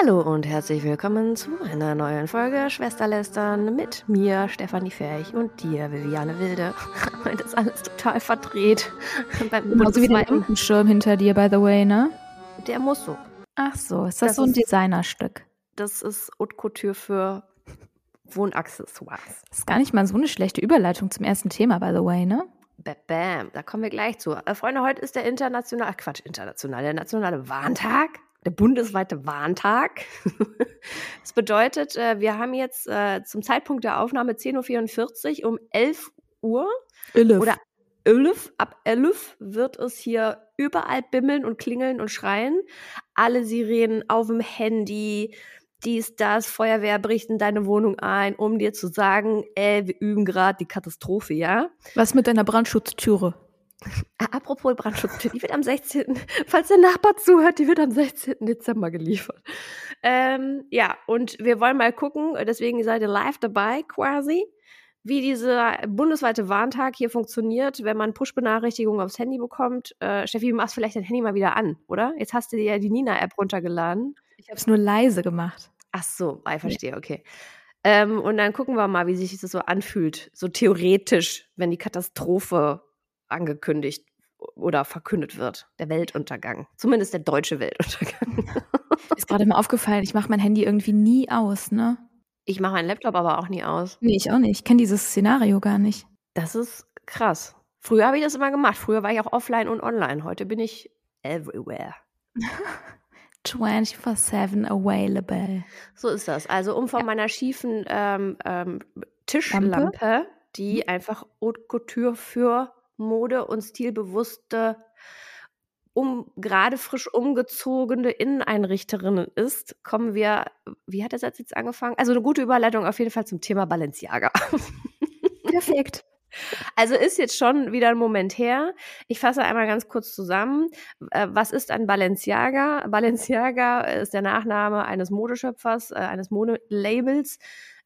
Hallo und herzlich willkommen zu einer neuen Folge Schwesterlästern mit mir, Stefanie Ferch und dir, Viviane Wilde. Heute ist alles total verdreht. Beim Genauso wie der Lampenschirm hinter dir, by the way, ne? Der muss so. Ach so, ist das, das so ein ist, Designerstück? Das ist Haute Couture für Wohnaccessoires. Das ist gar nicht mal so eine schlechte Überleitung zum ersten Thema, by the way, ne? Bam, da kommen wir gleich zu. Äh, Freunde, heute ist der internationale, Quatsch, international, der nationale Warntag der bundesweite Warntag. das bedeutet, äh, wir haben jetzt äh, zum Zeitpunkt der Aufnahme 10.44 Uhr um 11 Uhr Elif. oder 11, ab 11 wird es hier überall bimmeln und klingeln und schreien. Alle Sirenen auf dem Handy, dies, das, Feuerwehr bricht in deine Wohnung ein, um dir zu sagen, ey, wir üben gerade die Katastrophe, ja? Was mit deiner Brandschutztüre? Apropos Brandschutztür, die wird am 16., falls der Nachbar zuhört, die wird am 16. Dezember geliefert. Ähm, ja, und wir wollen mal gucken, deswegen seid ihr live dabei quasi, wie dieser bundesweite Warntag hier funktioniert, wenn man Push-Benachrichtigungen aufs Handy bekommt. Äh, Steffi, du machst vielleicht dein Handy mal wieder an, oder? Jetzt hast du dir ja die Nina-App runtergeladen. Ich habe es nur leise gemacht. Ach so, ich verstehe, okay. Ähm, und dann gucken wir mal, wie sich das so anfühlt, so theoretisch, wenn die Katastrophe angekündigt oder verkündet wird. Der Weltuntergang. Zumindest der deutsche Weltuntergang. Ist gerade mal aufgefallen, ich mache mein Handy irgendwie nie aus, ne? Ich mache meinen Laptop aber auch nie aus. Nee, ich auch nicht. Ich kenne dieses Szenario gar nicht. Das ist krass. Früher habe ich das immer gemacht. Früher war ich auch offline und online. Heute bin ich everywhere. 24-7 available. So ist das. Also um von ja. meiner schiefen ähm, ähm, Tischlampe, Lampe? die mhm. einfach Haute Couture für Mode- und stilbewusste, um gerade frisch umgezogene Inneneinrichterin ist, kommen wir, wie hat der Satz jetzt angefangen? Also eine gute Überleitung auf jeden Fall zum Thema Balenciaga. Perfekt. Also ist jetzt schon wieder ein Moment her. Ich fasse einmal ganz kurz zusammen. Äh, was ist ein Balenciaga? Balenciaga ist der Nachname eines Modeschöpfers, äh, eines Modelabels,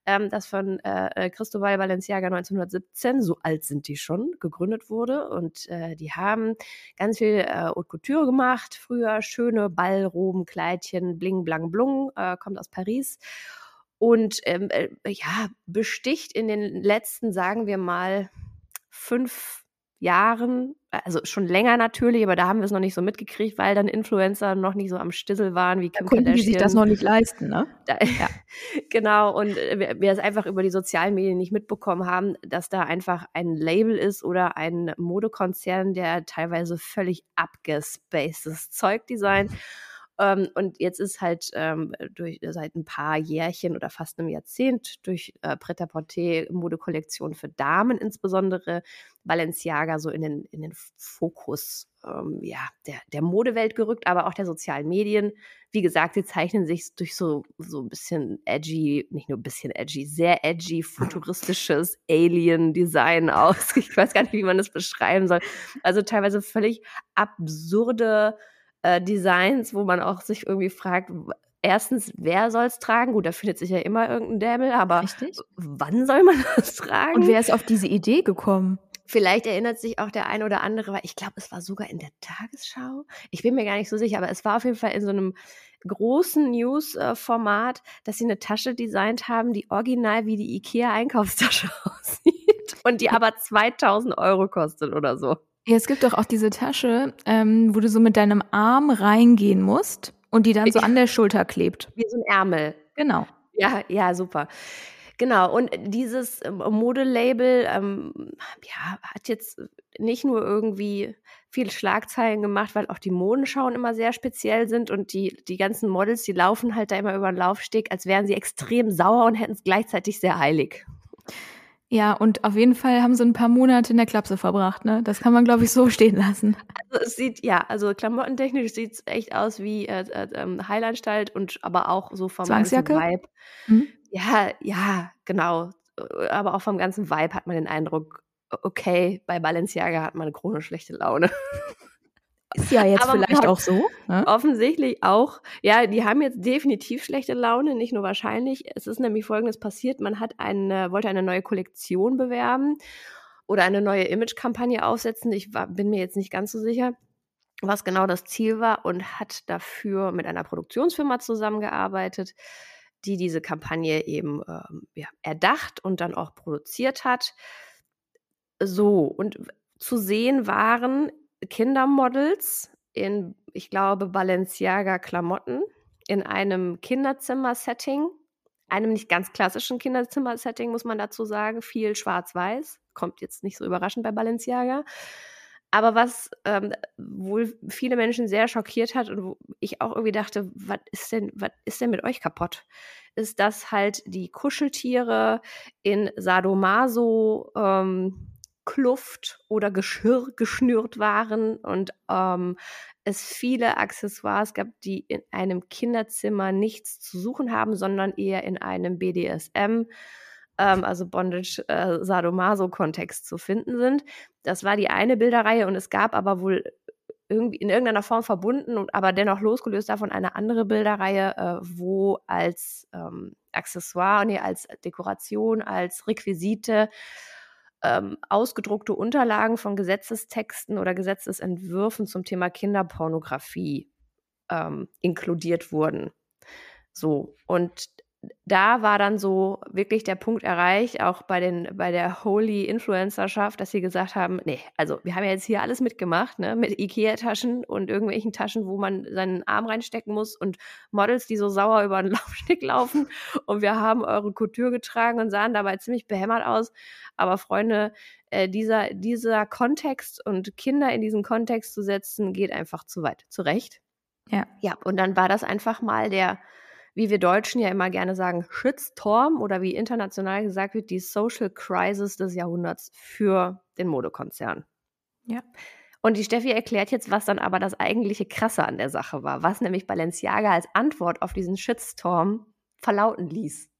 ähm, das von äh, äh Cristobal Balenciaga 1917, so alt sind die schon, gegründet wurde. Und äh, die haben ganz viel äh, Haute Couture gemacht, früher schöne Ballroben, Kleidchen, bling, blang, blung, äh, kommt aus Paris. Und ähm, äh, ja, besticht in den letzten, sagen wir mal, fünf Jahren, also schon länger natürlich, aber da haben wir es noch nicht so mitgekriegt, weil dann Influencer noch nicht so am Stissel waren wie Kim da konnten Kardashian. die sich das noch nicht leisten, ne? Da, ja. genau, und wir, wir es einfach über die sozialen Medien nicht mitbekommen haben, dass da einfach ein Label ist oder ein Modekonzern, der teilweise völlig abgespacedes Zeug designt. Ähm, und jetzt ist halt ähm, durch, seit ein paar Jährchen oder fast einem Jahrzehnt durch äh, Pret-à-Porter Modekollektionen für Damen insbesondere Balenciaga so in den, in den Fokus ähm, ja, der, der Modewelt gerückt, aber auch der sozialen Medien. Wie gesagt, sie zeichnen sich durch so, so ein bisschen edgy, nicht nur ein bisschen edgy, sehr edgy, futuristisches Alien-Design aus. Ich weiß gar nicht, wie man das beschreiben soll. Also teilweise völlig absurde äh, Designs, wo man auch sich irgendwie fragt, erstens, wer soll es tragen? Gut, da findet sich ja immer irgendein Dämmel, aber Richtig. wann soll man das tragen? Und wer ist auf diese Idee gekommen? Vielleicht erinnert sich auch der eine oder andere, weil ich glaube, es war sogar in der Tagesschau. Ich bin mir gar nicht so sicher, aber es war auf jeden Fall in so einem großen News-Format, dass sie eine Tasche designt haben, die original wie die IKEA-Einkaufstasche aussieht und die aber 2000 Euro kostet oder so. Ja, es gibt doch auch diese Tasche, ähm, wo du so mit deinem Arm reingehen musst und die dann so an der Schulter klebt. Wie so ein Ärmel. Genau. Ja, ja, super. Genau, und dieses ähm, Modelabel ähm, ja, hat jetzt nicht nur irgendwie viele Schlagzeilen gemacht, weil auch die Modenschauen immer sehr speziell sind und die, die ganzen Models, die laufen halt da immer über den Laufsteg, als wären sie extrem sauer und hätten es gleichzeitig sehr heilig. Ja, und auf jeden Fall haben sie ein paar Monate in der Klapse verbracht, ne? Das kann man, glaube ich, so stehen lassen. Also es sieht, ja, also klamottentechnisch sieht es echt aus wie äh, äh, ähm, Heilanstalt und aber auch so vom ganzen Vibe. Mhm. Ja, ja, genau. Aber auch vom ganzen Vibe hat man den Eindruck, okay, bei Balenciaga hat man eine chronisch schlechte Laune. Ist ja jetzt Aber vielleicht auch so. Ne? Offensichtlich auch. Ja, die haben jetzt definitiv schlechte Laune, nicht nur wahrscheinlich. Es ist nämlich Folgendes passiert. Man hat eine, wollte eine neue Kollektion bewerben oder eine neue Image-Kampagne aufsetzen. Ich war, bin mir jetzt nicht ganz so sicher. was genau das Ziel war und hat dafür mit einer Produktionsfirma zusammengearbeitet, die diese Kampagne eben ähm, ja, erdacht und dann auch produziert hat. So, und zu sehen waren Kindermodels in, ich glaube, Balenciaga-Klamotten in einem Kinderzimmer-Setting, einem nicht ganz klassischen Kinderzimmer-Setting, muss man dazu sagen, viel schwarz-weiß, kommt jetzt nicht so überraschend bei Balenciaga. Aber was ähm, wohl viele Menschen sehr schockiert hat und wo ich auch irgendwie dachte, was ist denn, was ist denn mit euch kaputt? Ist, dass halt die Kuscheltiere in Sadomaso ähm, Kluft oder Geschirr geschnürt waren und ähm, es viele Accessoires gab, die in einem Kinderzimmer nichts zu suchen haben, sondern eher in einem BDSM ähm, also Bondage äh, zu finden sind. Das war die eine Bilderreihe und es gab aber wohl irgendwie in irgendeiner Form verbunden und aber dennoch losgelöst davon eine andere Bilderreihe, äh, wo als ähm, Accessoire, nee, als Dekoration, als Requisite ähm, ausgedruckte Unterlagen von Gesetzestexten oder Gesetzesentwürfen zum Thema Kinderpornografie ähm, inkludiert wurden. So, und da war dann so wirklich der Punkt erreicht, auch bei, den, bei der Holy Influencerschaft, dass sie gesagt haben, nee, also wir haben ja jetzt hier alles mitgemacht, ne, mit Ikea-Taschen und irgendwelchen Taschen, wo man seinen Arm reinstecken muss und Models, die so sauer über den Laufsteg laufen und wir haben eure Couture getragen und sahen dabei ziemlich behämmert aus. Aber Freunde, äh, dieser, dieser Kontext und Kinder in diesen Kontext zu setzen, geht einfach zu weit. Zu Recht. Ja. Ja, und dann war das einfach mal der wie wir Deutschen ja immer gerne sagen, Shitstorm oder wie international gesagt wird, die Social Crisis des Jahrhunderts für den Modekonzern. Ja. Und die Steffi erklärt jetzt, was dann aber das eigentliche Krasse an der Sache war, was nämlich Balenciaga als Antwort auf diesen Shitstorm verlauten ließ.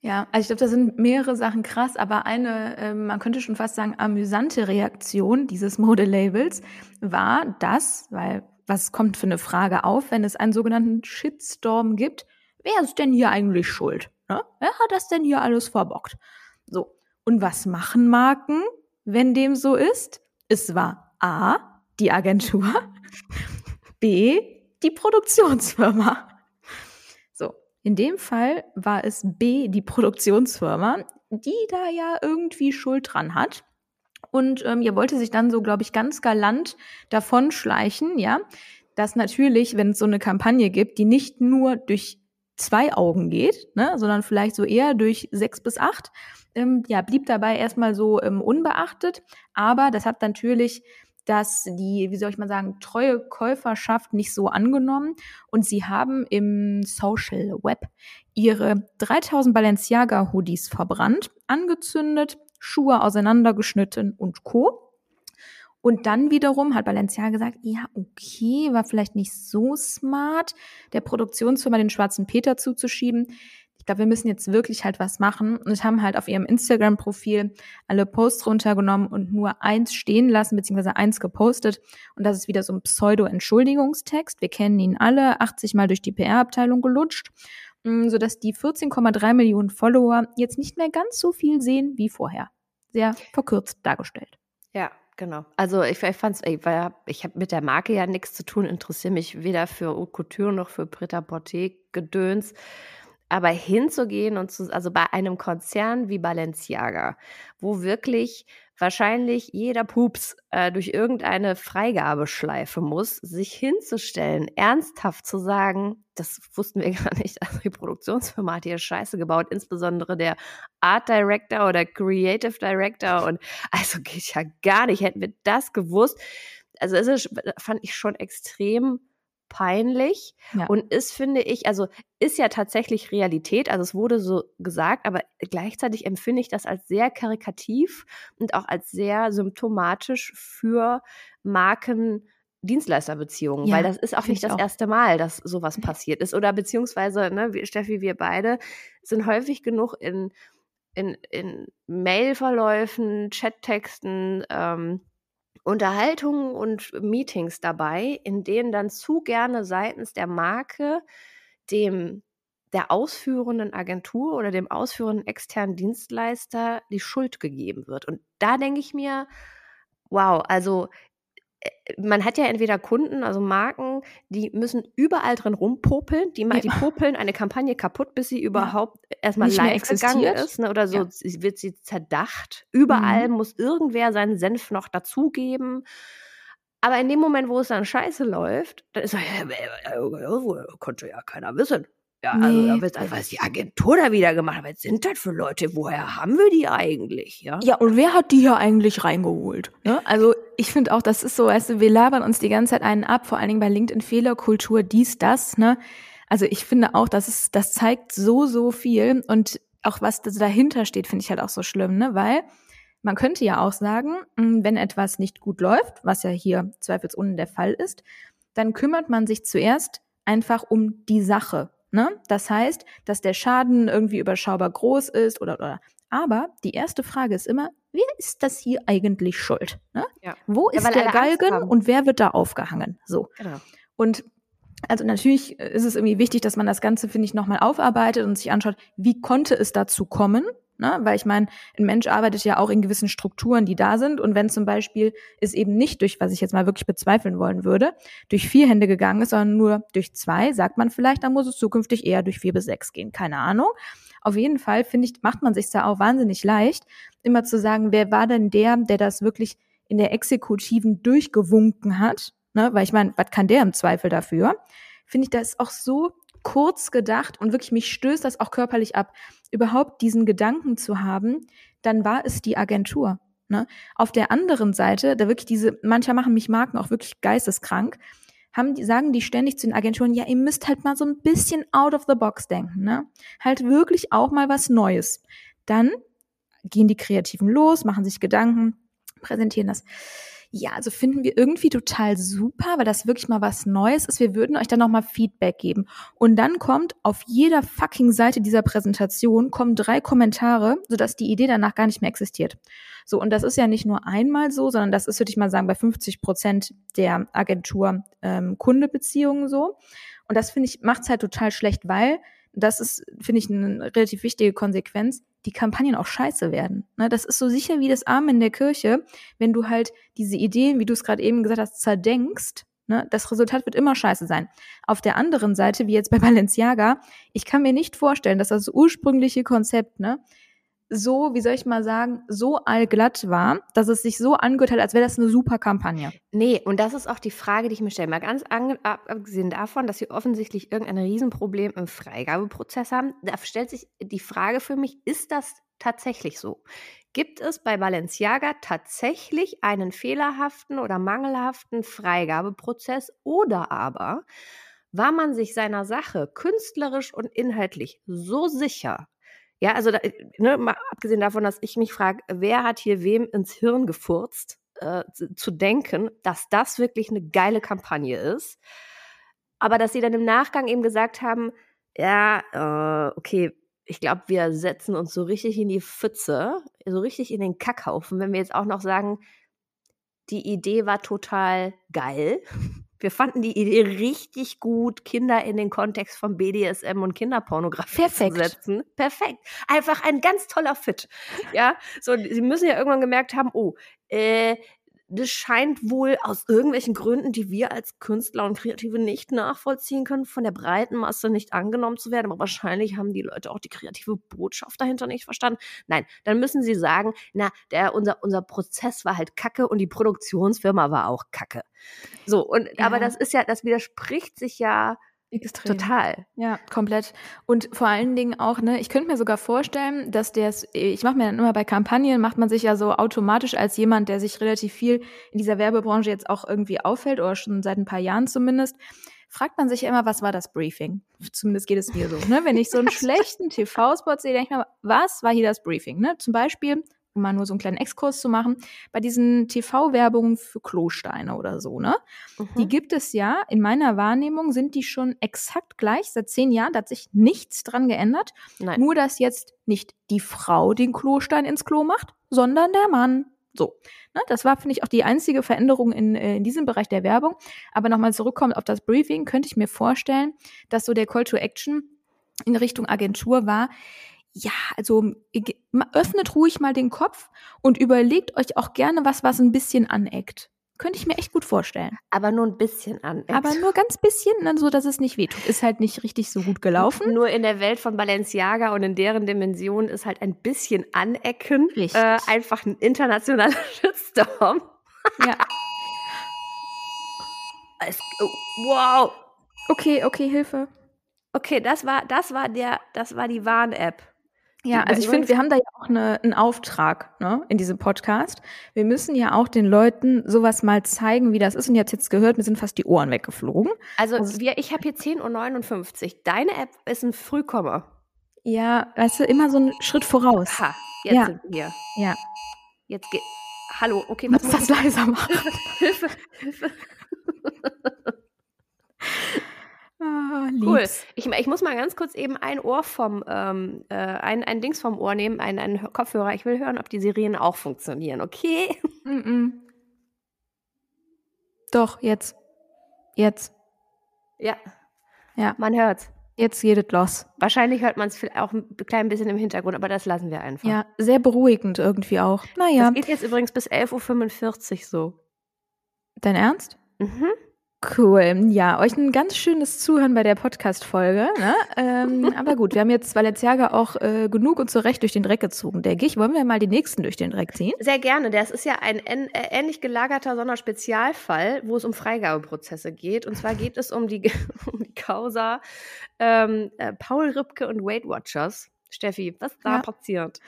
Ja, also ich glaube, da sind mehrere Sachen krass, aber eine, äh, man könnte schon fast sagen, amüsante Reaktion dieses Modelabels war das, weil was kommt für eine Frage auf, wenn es einen sogenannten Shitstorm gibt? Wer ist denn hier eigentlich schuld? Ne? Wer hat das denn hier alles verbockt? So. Und was machen Marken, wenn dem so ist? Es war A, die Agentur, B, die Produktionsfirma. So. In dem Fall war es B, die Produktionsfirma, die da ja irgendwie Schuld dran hat. Und ähm, ihr wollte sich dann so, glaube ich, ganz galant davon schleichen, ja, dass natürlich, wenn es so eine Kampagne gibt, die nicht nur durch zwei Augen geht, ne, sondern vielleicht so eher durch sechs bis acht. Ähm, ja, blieb dabei erstmal so ähm, unbeachtet. Aber das hat natürlich dass die, wie soll ich mal sagen, treue Käuferschaft nicht so angenommen und sie haben im Social Web ihre 3000 Balenciaga Hoodies verbrannt, angezündet, Schuhe auseinandergeschnitten und Co. Und dann wiederum hat Balenciaga gesagt, ja, okay, war vielleicht nicht so smart, der Produktionsfirma den schwarzen Peter zuzuschieben. Ich glaube, wir müssen jetzt wirklich halt was machen und haben halt auf ihrem Instagram-Profil alle Posts runtergenommen und nur eins stehen lassen, beziehungsweise eins gepostet. Und das ist wieder so ein Pseudo-Entschuldigungstext. Wir kennen ihn alle, 80 Mal durch die PR-Abteilung gelutscht, mm, sodass die 14,3 Millionen Follower jetzt nicht mehr ganz so viel sehen wie vorher. Sehr verkürzt dargestellt. Genau. Also ich, ich fand es, ich habe mit der Marke ja nichts zu tun, interessiere mich weder für Haute Couture noch für Pret-à-Porter-Gedöns. Aber hinzugehen und zu, also bei einem Konzern wie Balenciaga, wo wirklich wahrscheinlich jeder Pups äh, durch irgendeine Freigabeschleife muss, sich hinzustellen, ernsthaft zu sagen, das wussten wir gar nicht, also die Produktionsfirma hat hier Scheiße gebaut, insbesondere der Art Director oder Creative Director und also geht ja gar nicht, hätten wir das gewusst. Also es ist, fand ich schon extrem peinlich ja. und ist, finde ich, also ist ja tatsächlich Realität, also es wurde so gesagt, aber gleichzeitig empfinde ich das als sehr karikativ und auch als sehr symptomatisch für Marken. Dienstleisterbeziehungen, ja, weil das ist auch nicht das auch. erste Mal, dass sowas passiert ist. Oder beziehungsweise, ne, Steffi, wir beide sind häufig genug in, in, in Mailverläufen, Chattexten, ähm, Unterhaltungen und Meetings dabei, in denen dann zu gerne seitens der Marke dem der ausführenden Agentur oder dem ausführenden externen Dienstleister die Schuld gegeben wird. Und da denke ich mir, wow, also man hat ja entweder Kunden, also Marken, die müssen überall drin rumpopeln, die, ja. die popeln eine Kampagne kaputt, bis sie überhaupt ja. erstmal Nicht live gegangen ist. Ne, oder so ja. wird sie zerdacht. Überall mhm. muss irgendwer seinen Senf noch dazugeben. Aber in dem Moment, wo es dann scheiße läuft, dann ist so, ja, konnte ja keiner wissen. Ja, nee. also da was die Agentur da wieder gemacht. Was sind das für Leute? Woher haben wir die eigentlich? Ja, ja und wer hat die hier eigentlich reingeholt? Ne? Also ich finde auch, das ist so, weißt du, wir labern uns die ganze Zeit einen ab, vor allen Dingen bei LinkedIn Fehlerkultur, dies, das, ne? Also ich finde auch, das ist, das zeigt so, so viel und auch was dahinter steht, finde ich halt auch so schlimm, ne? Weil man könnte ja auch sagen, hm, wenn etwas nicht gut läuft, was ja hier zweifelsohne der Fall ist, dann kümmert man sich zuerst einfach um die Sache. Ne? Das heißt, dass der Schaden irgendwie überschaubar groß ist oder, oder. Aber die erste Frage ist immer, wer ist das hier eigentlich schuld? Ne? Ja. Wo ist ja, der Galgen und wer wird da aufgehangen? So. Genau. Und also natürlich ist es irgendwie wichtig, dass man das Ganze, finde ich, nochmal aufarbeitet und sich anschaut, wie konnte es dazu kommen? Ne? Weil ich meine, ein Mensch arbeitet ja auch in gewissen Strukturen, die da sind. Und wenn zum Beispiel es eben nicht durch, was ich jetzt mal wirklich bezweifeln wollen würde, durch vier Hände gegangen ist, sondern nur durch zwei, sagt man vielleicht, dann muss es zukünftig eher durch vier bis sechs gehen. Keine Ahnung. Auf jeden Fall, finde ich, macht man sich da auch wahnsinnig leicht, immer zu sagen, wer war denn der, der das wirklich in der Exekutiven durchgewunken hat? Ne? Weil ich meine, was kann der im Zweifel dafür? Finde ich, das auch so kurz gedacht und wirklich mich stößt das auch körperlich ab, überhaupt diesen Gedanken zu haben, dann war es die Agentur. Ne? Auf der anderen Seite, da wirklich diese, mancher machen mich Marken auch wirklich geisteskrank, haben die, sagen die ständig zu den Agenturen, ja, ihr müsst halt mal so ein bisschen out of the box denken, ne? Halt wirklich auch mal was Neues. Dann gehen die Kreativen los, machen sich Gedanken, präsentieren das. Ja, also finden wir irgendwie total super, weil das wirklich mal was Neues ist. Wir würden euch dann nochmal Feedback geben. Und dann kommt auf jeder fucking Seite dieser Präsentation kommen drei Kommentare, sodass die Idee danach gar nicht mehr existiert. So, und das ist ja nicht nur einmal so, sondern das ist, würde ich mal sagen, bei 50 Prozent der Agentur-Kunde-Beziehungen ähm, so. Und das finde ich, macht's halt total schlecht, weil das ist, finde ich, eine relativ wichtige Konsequenz die Kampagnen auch scheiße werden. Ne, das ist so sicher wie das Arm in der Kirche, wenn du halt diese Ideen, wie du es gerade eben gesagt hast, zerdenkst. Ne, das Resultat wird immer scheiße sein. Auf der anderen Seite, wie jetzt bei Balenciaga, ich kann mir nicht vorstellen, dass das ursprüngliche Konzept, ne, so, wie soll ich mal sagen, so allglatt war, dass es sich so angehört hat, als wäre das eine super Kampagne. Nee, und das ist auch die Frage, die ich mir stelle. Mal ganz abgesehen davon, dass sie offensichtlich irgendein Riesenproblem im Freigabeprozess haben, da stellt sich die Frage für mich, ist das tatsächlich so? Gibt es bei Balenciaga tatsächlich einen fehlerhaften oder mangelhaften Freigabeprozess oder aber war man sich seiner Sache künstlerisch und inhaltlich so sicher, ja, also da, ne, mal abgesehen davon, dass ich mich frage, wer hat hier wem ins Hirn gefurzt, äh, zu denken, dass das wirklich eine geile Kampagne ist. Aber dass sie dann im Nachgang eben gesagt haben, ja, äh, okay, ich glaube, wir setzen uns so richtig in die Pfütze, so richtig in den Kackhaufen, wenn wir jetzt auch noch sagen, die Idee war total geil. Wir fanden die Idee richtig gut, Kinder in den Kontext von BDSM und Kinderpornografie Perfekt. zu setzen. Perfekt. Einfach ein ganz toller Fit. Ja, so, sie müssen ja irgendwann gemerkt haben, oh, äh, das scheint wohl aus irgendwelchen Gründen, die wir als Künstler und Kreative nicht nachvollziehen können, von der breiten Masse nicht angenommen zu werden. Aber wahrscheinlich haben die Leute auch die kreative Botschaft dahinter nicht verstanden. Nein, dann müssen sie sagen, na, der, unser, unser Prozess war halt kacke und die Produktionsfirma war auch kacke. So, und ja. aber das ist ja, das widerspricht sich ja Extrem. Total. Ja, komplett. Und vor allen Dingen auch, ne, ich könnte mir sogar vorstellen, dass der, ich mache mir dann immer bei Kampagnen, macht man sich ja so automatisch als jemand, der sich relativ viel in dieser Werbebranche jetzt auch irgendwie auffällt, oder schon seit ein paar Jahren zumindest, fragt man sich ja immer, was war das Briefing? Zumindest geht es mir so. Ne? Wenn ich so einen schlechten TV-Spot sehe, denke ich mir, was war hier das Briefing? Ne? Zum Beispiel, um mal nur so einen kleinen Exkurs zu machen, bei diesen TV-Werbungen für Klosteine oder so, ne? Mhm. Die gibt es ja, in meiner Wahrnehmung sind die schon exakt gleich seit zehn Jahren, da hat sich nichts dran geändert. Nein. Nur, dass jetzt nicht die Frau den Klostein ins Klo macht, sondern der Mann. So. Ne, das war, finde ich, auch die einzige Veränderung in, äh, in diesem Bereich der Werbung. Aber nochmal zurückkommt auf das Briefing, könnte ich mir vorstellen, dass so der Call to Action in Richtung Agentur war, ja, also öffnet ruhig mal den Kopf und überlegt euch auch gerne was, was ein bisschen aneckt. Könnte ich mir echt gut vorstellen. Aber nur ein bisschen an. Aber nur ganz bisschen, dann so, dass es nicht wehtut. Ist halt nicht richtig so gut gelaufen. Nur in der Welt von Balenciaga und in deren Dimension ist halt ein bisschen anecken. Richtig. Äh, einfach ein internationaler Shitstorm. Ja. Es, oh, wow. Okay, okay, Hilfe. Okay, das war, das war der, das war die Warn-App. Ja, also ich finde, wir haben da ja auch eine, einen Auftrag ne, in diesem Podcast. Wir müssen ja auch den Leuten sowas mal zeigen, wie das ist. Und ihr habt jetzt gehört, mir sind fast die Ohren weggeflogen. Also, also wir, ich habe hier 10.59 Uhr. Deine App ist ein Frühkommer. Ja, weißt du, immer so einen Schritt voraus. Ha, jetzt Ja. sind wir. Ja. Jetzt geht. Hallo, okay, Muss was das muss ich? leiser machen. Hilfe, Hilfe. Ah, Cool. Ich, ich muss mal ganz kurz eben ein Ohr vom, ähm, äh, ein, ein Dings vom Ohr nehmen, einen, einen Kopfhörer. Ich will hören, ob die Sirenen auch funktionieren, okay? Mm -mm. Doch, jetzt. Jetzt. Ja. Ja. Man hört's. Jetzt geht es los. Wahrscheinlich hört man es auch ein klein bisschen im Hintergrund, aber das lassen wir einfach. Ja, sehr beruhigend irgendwie auch. Naja, Das geht jetzt übrigens bis 11.45 Uhr so. dein Ernst? Mhm. Cool. Ja, euch ein ganz schönes Zuhören bei der Podcast-Folge. Ne? ähm, aber gut, wir haben jetzt Balenciaga auch äh, genug und zurecht durch den Dreck gezogen, denke ich. Wollen wir mal die nächsten durch den Dreck ziehen? Sehr gerne. Das ist ja ein äh, ähnlich gelagerter Sonderspezialfall, wo es um Freigabeprozesse geht. Und zwar geht es um die, um die Causa ähm, äh, Paul Ripke und Weight Watchers. Steffi, was da Ja. passiert?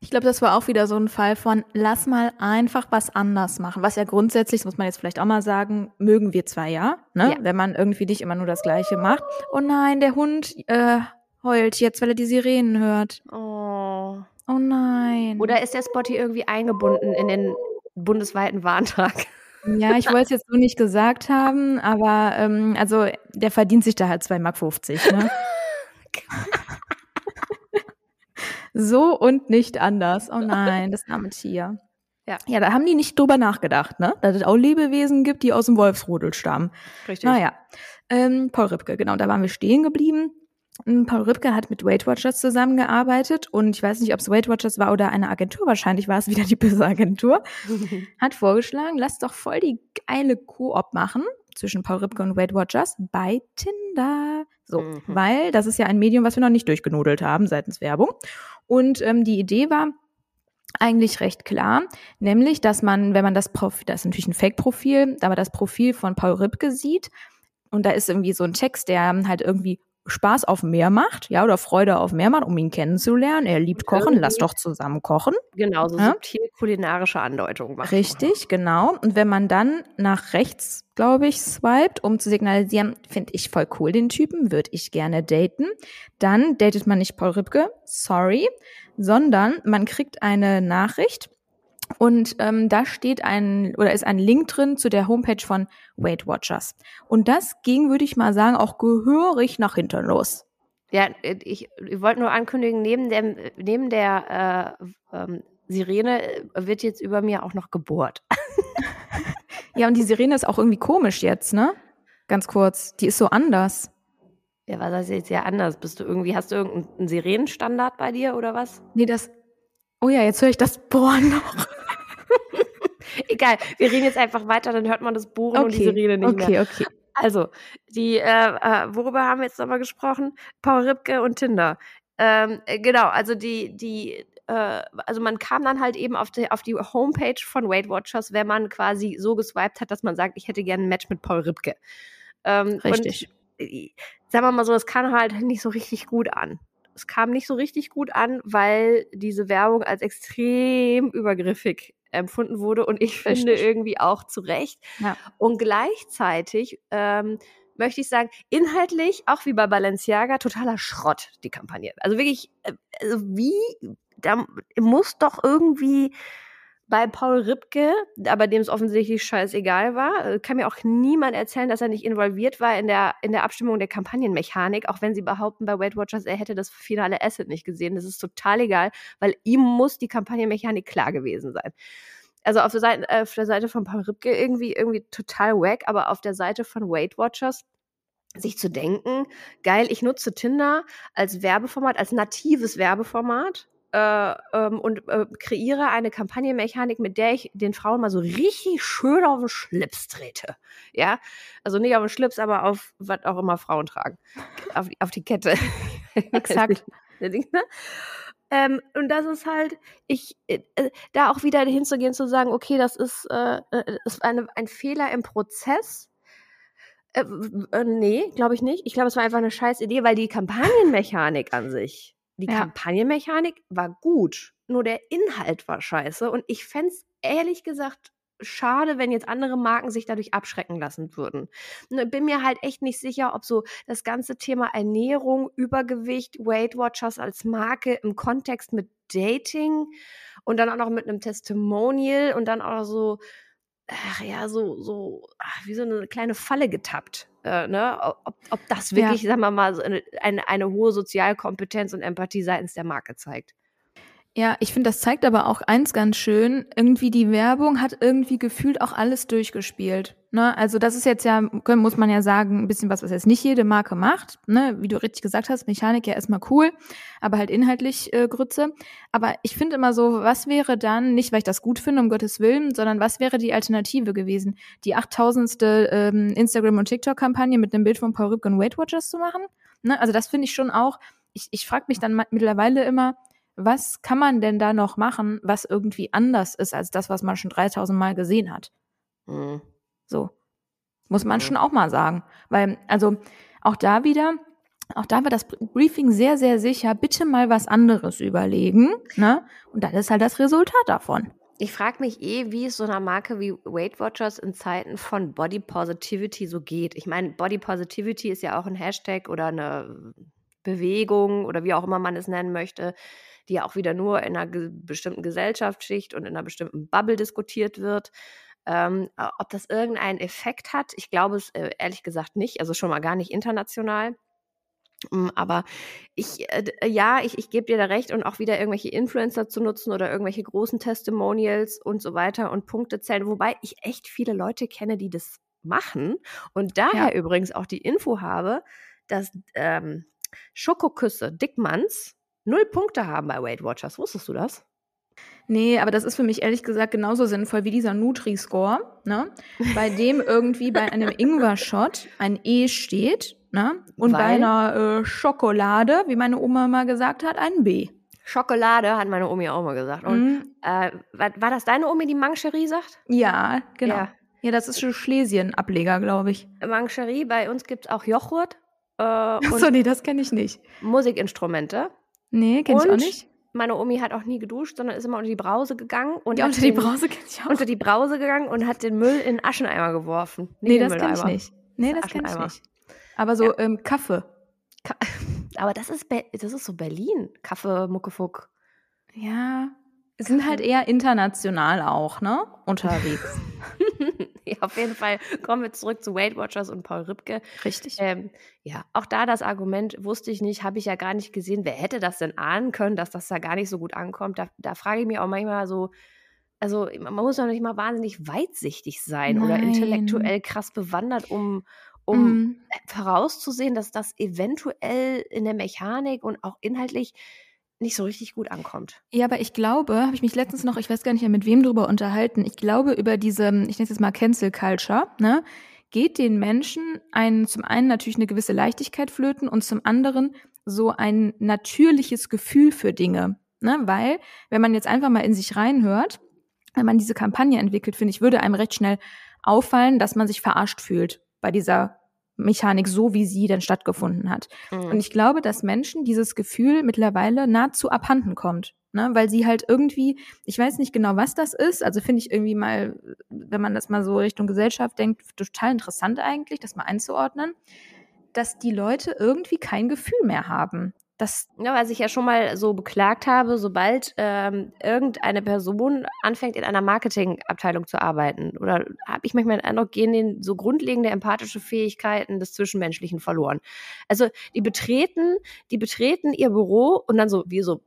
Ich glaube, das war auch wieder so ein Fall von, lass mal einfach was anders machen. Was ja grundsätzlich, das muss man jetzt vielleicht auch mal sagen, mögen wir zwar ja, ne? Ja. wenn man irgendwie nicht immer nur das Gleiche macht. Oh nein, der Hund äh, heult jetzt, weil er die Sirenen hört. Oh. Oh nein. Oder ist der Spotty irgendwie eingebunden in den bundesweiten Warntag? Ja, ich wollte es jetzt so nicht gesagt haben, aber ähm, also der verdient sich da halt 2,50 Mark. Ne? so und nicht anders. Oh nein, das arme Tier. Ja. Ja, da haben die nicht drüber nachgedacht, ne? Dass es auch Lebewesen gibt, die aus dem Wolfsrudel stammen. Richtig. Naja, ähm, Paul Ripke, genau, da waren wir stehen geblieben. Ähm, Paul Ripke hat mit Weight Watchers zusammengearbeitet und ich weiß nicht, ob es Weight Watchers war oder eine Agentur, wahrscheinlich war es wieder die böse Agentur hat vorgeschlagen, lass doch voll die geile Koop machen zwischen Paul Ripke und Weight Watchers bei Tinder. So, Mhm. weil das ist ja ein Medium, was wir noch nicht durchgenudelt haben seitens Werbung. Und ähm, die Idee war eigentlich recht klar, nämlich, dass man, wenn man das Profil, das ist natürlich ein Fake-Profil, aber das Profil von Paul Ripke sieht und da ist irgendwie so ein Text, der halt irgendwie Spaß auf Meer macht, ja, oder Freude auf Meer macht, um ihn kennenzulernen. Er liebt Kochen, lass doch zusammen kochen. Genau, so Ja. subtil kulinarische Andeutungen machen. Richtig, genau. Und wenn man dann nach rechts, glaube ich, swiped, um zu signalisieren, finde ich voll cool den Typen, würde ich gerne daten, dann datet man nicht Paul Ripke, sorry, sondern man kriegt eine Nachricht und ähm, da steht ein oder ist ein Link drin zu der Homepage von Weight Watchers. Und das ging, würde ich mal sagen, auch gehörig nach hinten los. Ja, ich, ich wollte nur ankündigen, neben, dem, neben der äh, ähm, Sirene äh, wird jetzt über mir auch noch gebohrt. Ja, und die Sirene ist auch irgendwie komisch jetzt, ne? Ganz kurz, die ist so anders. Ja, was heißt jetzt ja anders? Bist du irgendwie, hast du irgendeinen Sirenenstandard bei dir oder was? Nee, das. Oh ja, jetzt höre ich das Bohren noch. Egal, wir reden jetzt einfach weiter, dann hört man das Bohren und die Sirene nicht okay, mehr. okay. Also, die, äh, äh, worüber haben wir jetzt nochmal gesprochen? Paul Ripke und Tinder. Ähm, äh, genau, also die, die, äh, also man kam dann halt eben auf die, auf die Homepage von Weight Watchers, wenn man quasi so geswiped hat, dass man sagt, ich hätte gerne ein Match mit Paul Ripke. Ähm, Richtig. Und, sagen wir mal so, es kam halt nicht so richtig gut an. Es kam nicht so richtig gut an, weil diese Werbung als extrem übergriffig empfunden wurde und ich finde Richtig. irgendwie auch zu Recht. Ja. Und gleichzeitig ähm, möchte ich sagen, inhaltlich, auch wie bei Balenciaga, totaler Schrott, die Kampagne. Also wirklich, äh, also wie, da muss doch irgendwie bei Paul Ripke, aber dem es offensichtlich scheißegal war, äh, kann mir auch niemand erzählen, dass er nicht involviert war in der, in der Abstimmung der Kampagnenmechanik, auch wenn sie behaupten bei Weight Watchers, er hätte das finale Asset nicht gesehen. Das ist total egal, weil ihm muss die Kampagnenmechanik klar gewesen sein. Also auf der Seite, äh, auf der Seite von Paul Ripke irgendwie, irgendwie total wack, aber auf der Seite von Weight Watchers sich zu denken, geil, ich nutze Tinder als Werbeformat, als natives Werbeformat äh, ähm, und äh, kreiere eine Kampagnenmechanik, mit der ich den Frauen mal so richtig schön auf den Schlips trete. Ja, also nicht auf den Schlips, aber auf was auch immer Frauen tragen. Auf, auf die Kette. Exakt. Ähm, und das ist halt, ich, äh, äh, da auch wieder hinzugehen, zu sagen, okay, das ist, äh, äh ist eine, ein Fehler im Prozess. Äh, äh, nee, glaube ich nicht. Ich glaube, es war einfach eine scheiß Idee, weil die Kampagnenmechanik an sich, die ja. Kampagnenmechanik war gut, nur der Inhalt war scheiße. Und ich fände es ehrlich gesagt schade, wenn jetzt andere Marken sich dadurch abschrecken lassen würden. Und bin mir halt echt nicht sicher, ob so das ganze Thema Ernährung, Übergewicht, Weight Watchers als Marke im Kontext mit Dating und dann auch noch mit einem Testimonial und dann auch so, ach ja, so, so, ach, wie so eine kleine Falle getappt. Äh, ne? ob, ob das wirklich, ja. sagen wir mal, so eine, eine, eine hohe Sozialkompetenz und Empathie seitens der Marke zeigt. Ja, ich finde, das zeigt aber auch eins ganz schön. Irgendwie die Werbung hat irgendwie gefühlt auch alles durchgespielt. Ne? Also das ist jetzt ja, muss man ja sagen, ein bisschen was, was jetzt nicht jede Marke macht. Ne? Wie du richtig gesagt hast, Mechanik ja erstmal cool, aber halt inhaltlich äh, Grütze. Aber ich finde immer so, was wäre dann, nicht weil ich das gut finde, um Gottes Willen, sondern was wäre die Alternative gewesen? Die 8000. Ähm, Instagram- und TikTok-Kampagne mit einem Bild von Paul Rübke und Weight Watchers zu machen? Ne? Also das finde ich schon auch, ich, ich frage mich dann mittlerweile immer, was kann man denn da noch machen, was irgendwie anders ist als das, was man schon 3000 Mal gesehen hat? Mhm. So. Muss man mhm. schon auch mal sagen. Weil, also, auch da wieder, auch da war das Briefing sehr, sehr sicher, bitte mal was anderes überlegen, ne? Und dann ist halt das Resultat davon. Ich frage mich eh, wie es so einer Marke wie Weight Watchers in Zeiten von Body Positivity so geht. Ich meine, Body Positivity ist ja auch ein Hashtag oder eine Bewegung oder wie auch immer man es nennen möchte, die ja auch wieder nur in einer ge bestimmten Gesellschaftsschicht und in einer bestimmten Bubble diskutiert wird. Ähm, ob das irgendeinen Effekt hat, ich glaube es äh, ehrlich gesagt nicht, also schon mal gar nicht international. Mm, aber ich, äh, äh, ja, ich, ich gebe dir da recht und auch wieder irgendwelche Influencer zu nutzen oder irgendwelche großen Testimonials und so weiter und Punkte zählen, wobei ich echt viele Leute kenne, die das machen und daher ja. übrigens auch die Info habe, dass ähm, Schokoküsse Dickmanns null Punkte haben bei Weight Watchers. Wusstest du das? Nee, aber das ist für mich ehrlich gesagt genauso sinnvoll wie dieser Nutri-Score, ne? bei dem irgendwie bei einem Ingwer-Shot ein E steht ne? und Weil? bei einer äh, Schokolade, wie meine Oma mal gesagt hat, ein B. Schokolade hat meine Omi auch mal gesagt. Und mhm. äh, war, war, das deine Omi, die Mancherie sagt? Ja, genau. Ja, ja das ist schon Schlesien-Ableger, glaube ich. Mancherie, bei uns gibt es auch Joghurt. Äh, Achso, nee, das kenne ich nicht. Musikinstrumente. Nee, kenn ich auch nicht. Meine Omi hat auch nie geduscht, sondern ist immer unter die Brause gegangen und ja, unter die Brause kenn ich auch. unter die Brause gegangen und hat den Müll in den Ascheneimer geworfen. Nee, das kenne ich nicht. Nee, das kenne ich nicht. Aber so ja. ähm, Kaffee. Ka aber das ist, das ist so Berlin. Kaffee, Muckefuck. Ja, sind halt eher international auch, ne? Unterwegs. ja, auf jeden Fall kommen wir zurück zu Weight Watchers und Paul Rübke. Richtig. Ähm, ja, auch da das Argument wusste ich nicht, habe ich ja gar nicht gesehen. Wer hätte das denn ahnen können, dass das da gar nicht so gut ankommt? Da, da frage ich mich auch manchmal so, also man muss doch nicht mal wahnsinnig weitsichtig sein Nein. oder intellektuell krass bewandert, um, um mm. vorauszusehen, dass das eventuell in der Mechanik und auch inhaltlich nicht so richtig gut ankommt. Ja, aber ich glaube, habe ich mich letztens noch, ich weiß gar nicht mehr mit wem drüber unterhalten, ich glaube über diese, ich nenne es jetzt mal Cancel Culture, ne, geht den Menschen ein, zum einen natürlich eine gewisse Leichtigkeit flöten und zum anderen so ein natürliches Gefühl für Dinge. Ne? Weil, wenn man jetzt einfach mal in sich reinhört, wenn man diese Kampagne entwickelt, finde ich, würde einem recht schnell auffallen, dass man sich verarscht fühlt bei dieser Mechanik so, wie sie denn stattgefunden hat. Mhm. Und ich glaube, dass Menschen dieses Gefühl mittlerweile nahezu abhanden kommt. Ne, weil sie halt irgendwie, ich weiß nicht genau, was das ist, also finde ich irgendwie mal, wenn man das mal so Richtung Gesellschaft denkt, total interessant eigentlich, das mal einzuordnen, dass die Leute irgendwie kein Gefühl mehr haben. Das ja, was ich ja schon mal so beklagt habe, sobald ähm, irgendeine Person anfängt, in einer Marketingabteilung zu arbeiten, oder habe ich manchmal den Eindruck, gehen denen so grundlegende empathische Fähigkeiten des Zwischenmenschlichen verloren. Also die betreten, die betreten ihr Büro und dann so, wie so,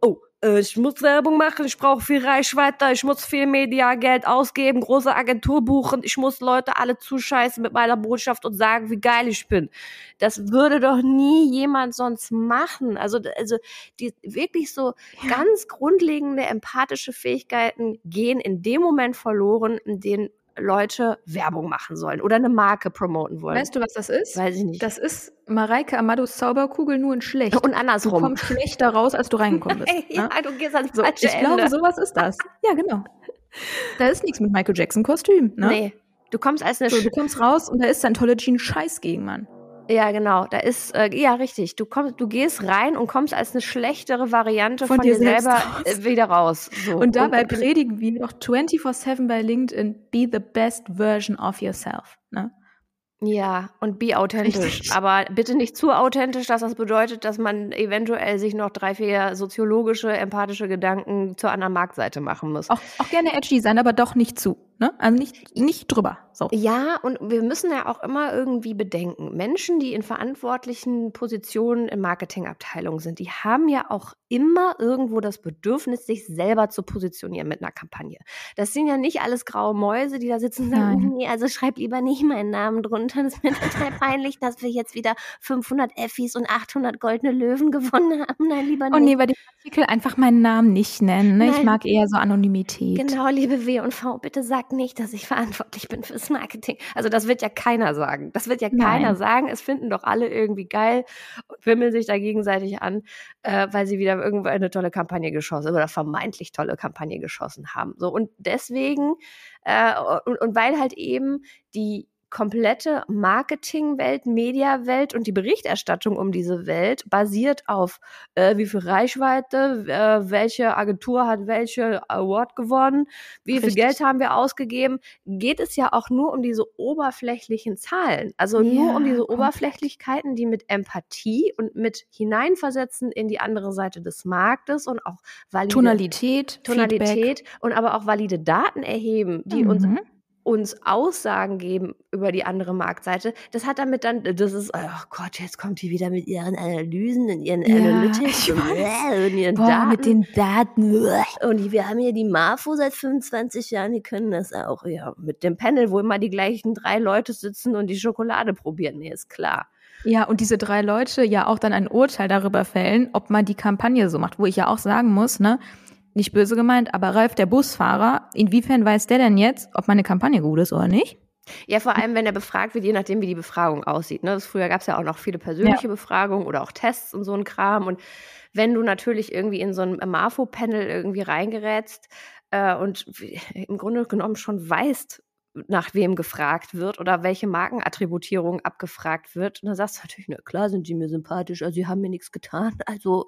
oh, ich muss Werbung machen, ich brauche viel Reichweite, ich muss viel Mediageld ausgeben, große Agentur buchen, ich muss Leute alle zuscheißen mit meiner Botschaft und sagen, wie geil ich bin. Das würde doch nie jemand sonst machen. Also, also die wirklich so ja. ganz grundlegende empathische Fähigkeiten gehen in dem Moment verloren, in dem Leute Werbung machen sollen oder eine Marke promoten wollen. Weißt du, was das ist? Weiß ich nicht. Das ist Mareike Amados Zauberkugel nur in schlecht. Und andersrum. Du kommst schlechter raus, als du reingekommen bist. ja, ne? du gehst ans so, falsche Ich glaube, sowas ist das. Ja, genau. Da ist nichts mit Michael Jackson Kostüm. Ne? Nee. Du kommst als eine so, Du kommst raus und da ist Scientology ein Scheiß gegen Mann. Ja, genau. Da ist, äh, ja, richtig. Du kommst, du gehst rein und kommst als eine schlechtere Variante von, von dir, dir selber raus. Äh, wieder raus. So. Und dabei und, predigen wir doch 24-7 bei LinkedIn, be the best version of yourself. Ne? Ja, und be authentisch. Richtig. Aber bitte nicht zu authentisch, dass das bedeutet, dass man eventuell sich noch drei, vier soziologische, empathische Gedanken zur anderen Marktseite machen muss. Auch, auch gerne edgy sein, aber doch nicht zu. Ne? Also nicht, nicht drüber. So. Ja, und wir müssen ja auch immer irgendwie bedenken, Menschen, die in verantwortlichen Positionen in Marketingabteilungen sind, die haben ja auch immer irgendwo das Bedürfnis, sich selber zu positionieren mit einer Kampagne. Das sind ja nicht alles graue Mäuse, die da sitzen und sagen, Nein. nee, also schreib lieber nicht meinen Namen drunter. Das ist mir total peinlich, dass wir jetzt wieder 500 Effis und 800 goldene Löwen gewonnen haben. Nein, lieber nicht. Und nee, bei dem Artikel einfach meinen Namen nicht nennen. Ne? Ich mag eher so Anonymität. Genau, liebe W und V, bitte sag nicht, dass ich verantwortlich bin fürs Marketing. Also das wird ja keiner sagen. Das wird ja Nein. keiner sagen. Es finden doch alle irgendwie geil und wimmeln sich da gegenseitig an, äh, weil sie wieder irgendwo eine tolle Kampagne geschossen oder vermeintlich tolle Kampagne geschossen haben. So und deswegen äh, und, und weil halt eben die komplette Marketingwelt, Mediawelt und die Berichterstattung um diese Welt basiert auf, äh, wie viel Reichweite, äh, welche Agentur hat welche Award gewonnen, wie Richtig. viel Geld haben wir ausgegeben, geht es ja auch nur um diese oberflächlichen Zahlen. Also ja, nur um diese Oberflächlichkeiten, die mit Empathie und mit Hineinversetzen in die andere Seite des Marktes und auch valide Tonalität, Tonalität Feedback. und aber auch valide Daten erheben, die mhm. uns uns Aussagen geben über die andere Marktseite, das hat damit dann, das ist, oh Gott, jetzt kommt die wieder mit ihren Analysen und ihren ja, Analytics und, und, ihren Boah, Daten. mit den Daten. Und wir haben hier die Marfo seit 25 Jahren, die können das auch, ja, mit dem Panel, wo immer die gleichen drei Leute sitzen und die Schokolade probieren, nee, ist klar. Ja, und diese drei Leute ja auch dann ein Urteil darüber fällen, ob man die Kampagne so macht, wo ich ja auch sagen muss, ne, nicht böse gemeint, aber Ralf, der Busfahrer, inwiefern weiß der denn jetzt, ob meine Kampagne gut ist oder nicht? Ja, vor allem, wenn er befragt wird, je nachdem, wie die Befragung aussieht. Ne? früher gab es ja auch noch viele persönliche ja. Befragungen oder auch Tests und so ein Kram. Und wenn du natürlich irgendwie in so ein Marfo-Panel irgendwie reingerätst äh, und im Grunde genommen schon weißt, nach wem gefragt wird oder welche Markenattributierung abgefragt wird. Und dann sagst du natürlich, na klar sind die mir sympathisch, also sie haben mir nichts getan. Also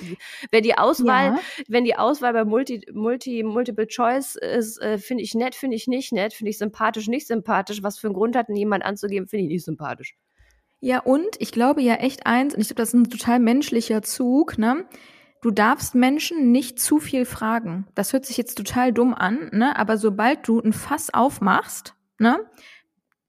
wenn die Auswahl, ja. wenn die Auswahl bei Multi, Multi, Multiple Choice ist, äh, finde ich nett, finde ich nicht nett, finde ich sympathisch, nicht sympathisch, was für einen Grund hat denn jemand anzugeben, finde ich nicht sympathisch. Ja, und ich glaube ja echt eins, und ich glaube, das ist ein total menschlicher Zug, ne? Du darfst Menschen nicht zu viel fragen. Das hört sich jetzt total dumm an, ne? Aber sobald du ein Fass aufmachst, ne,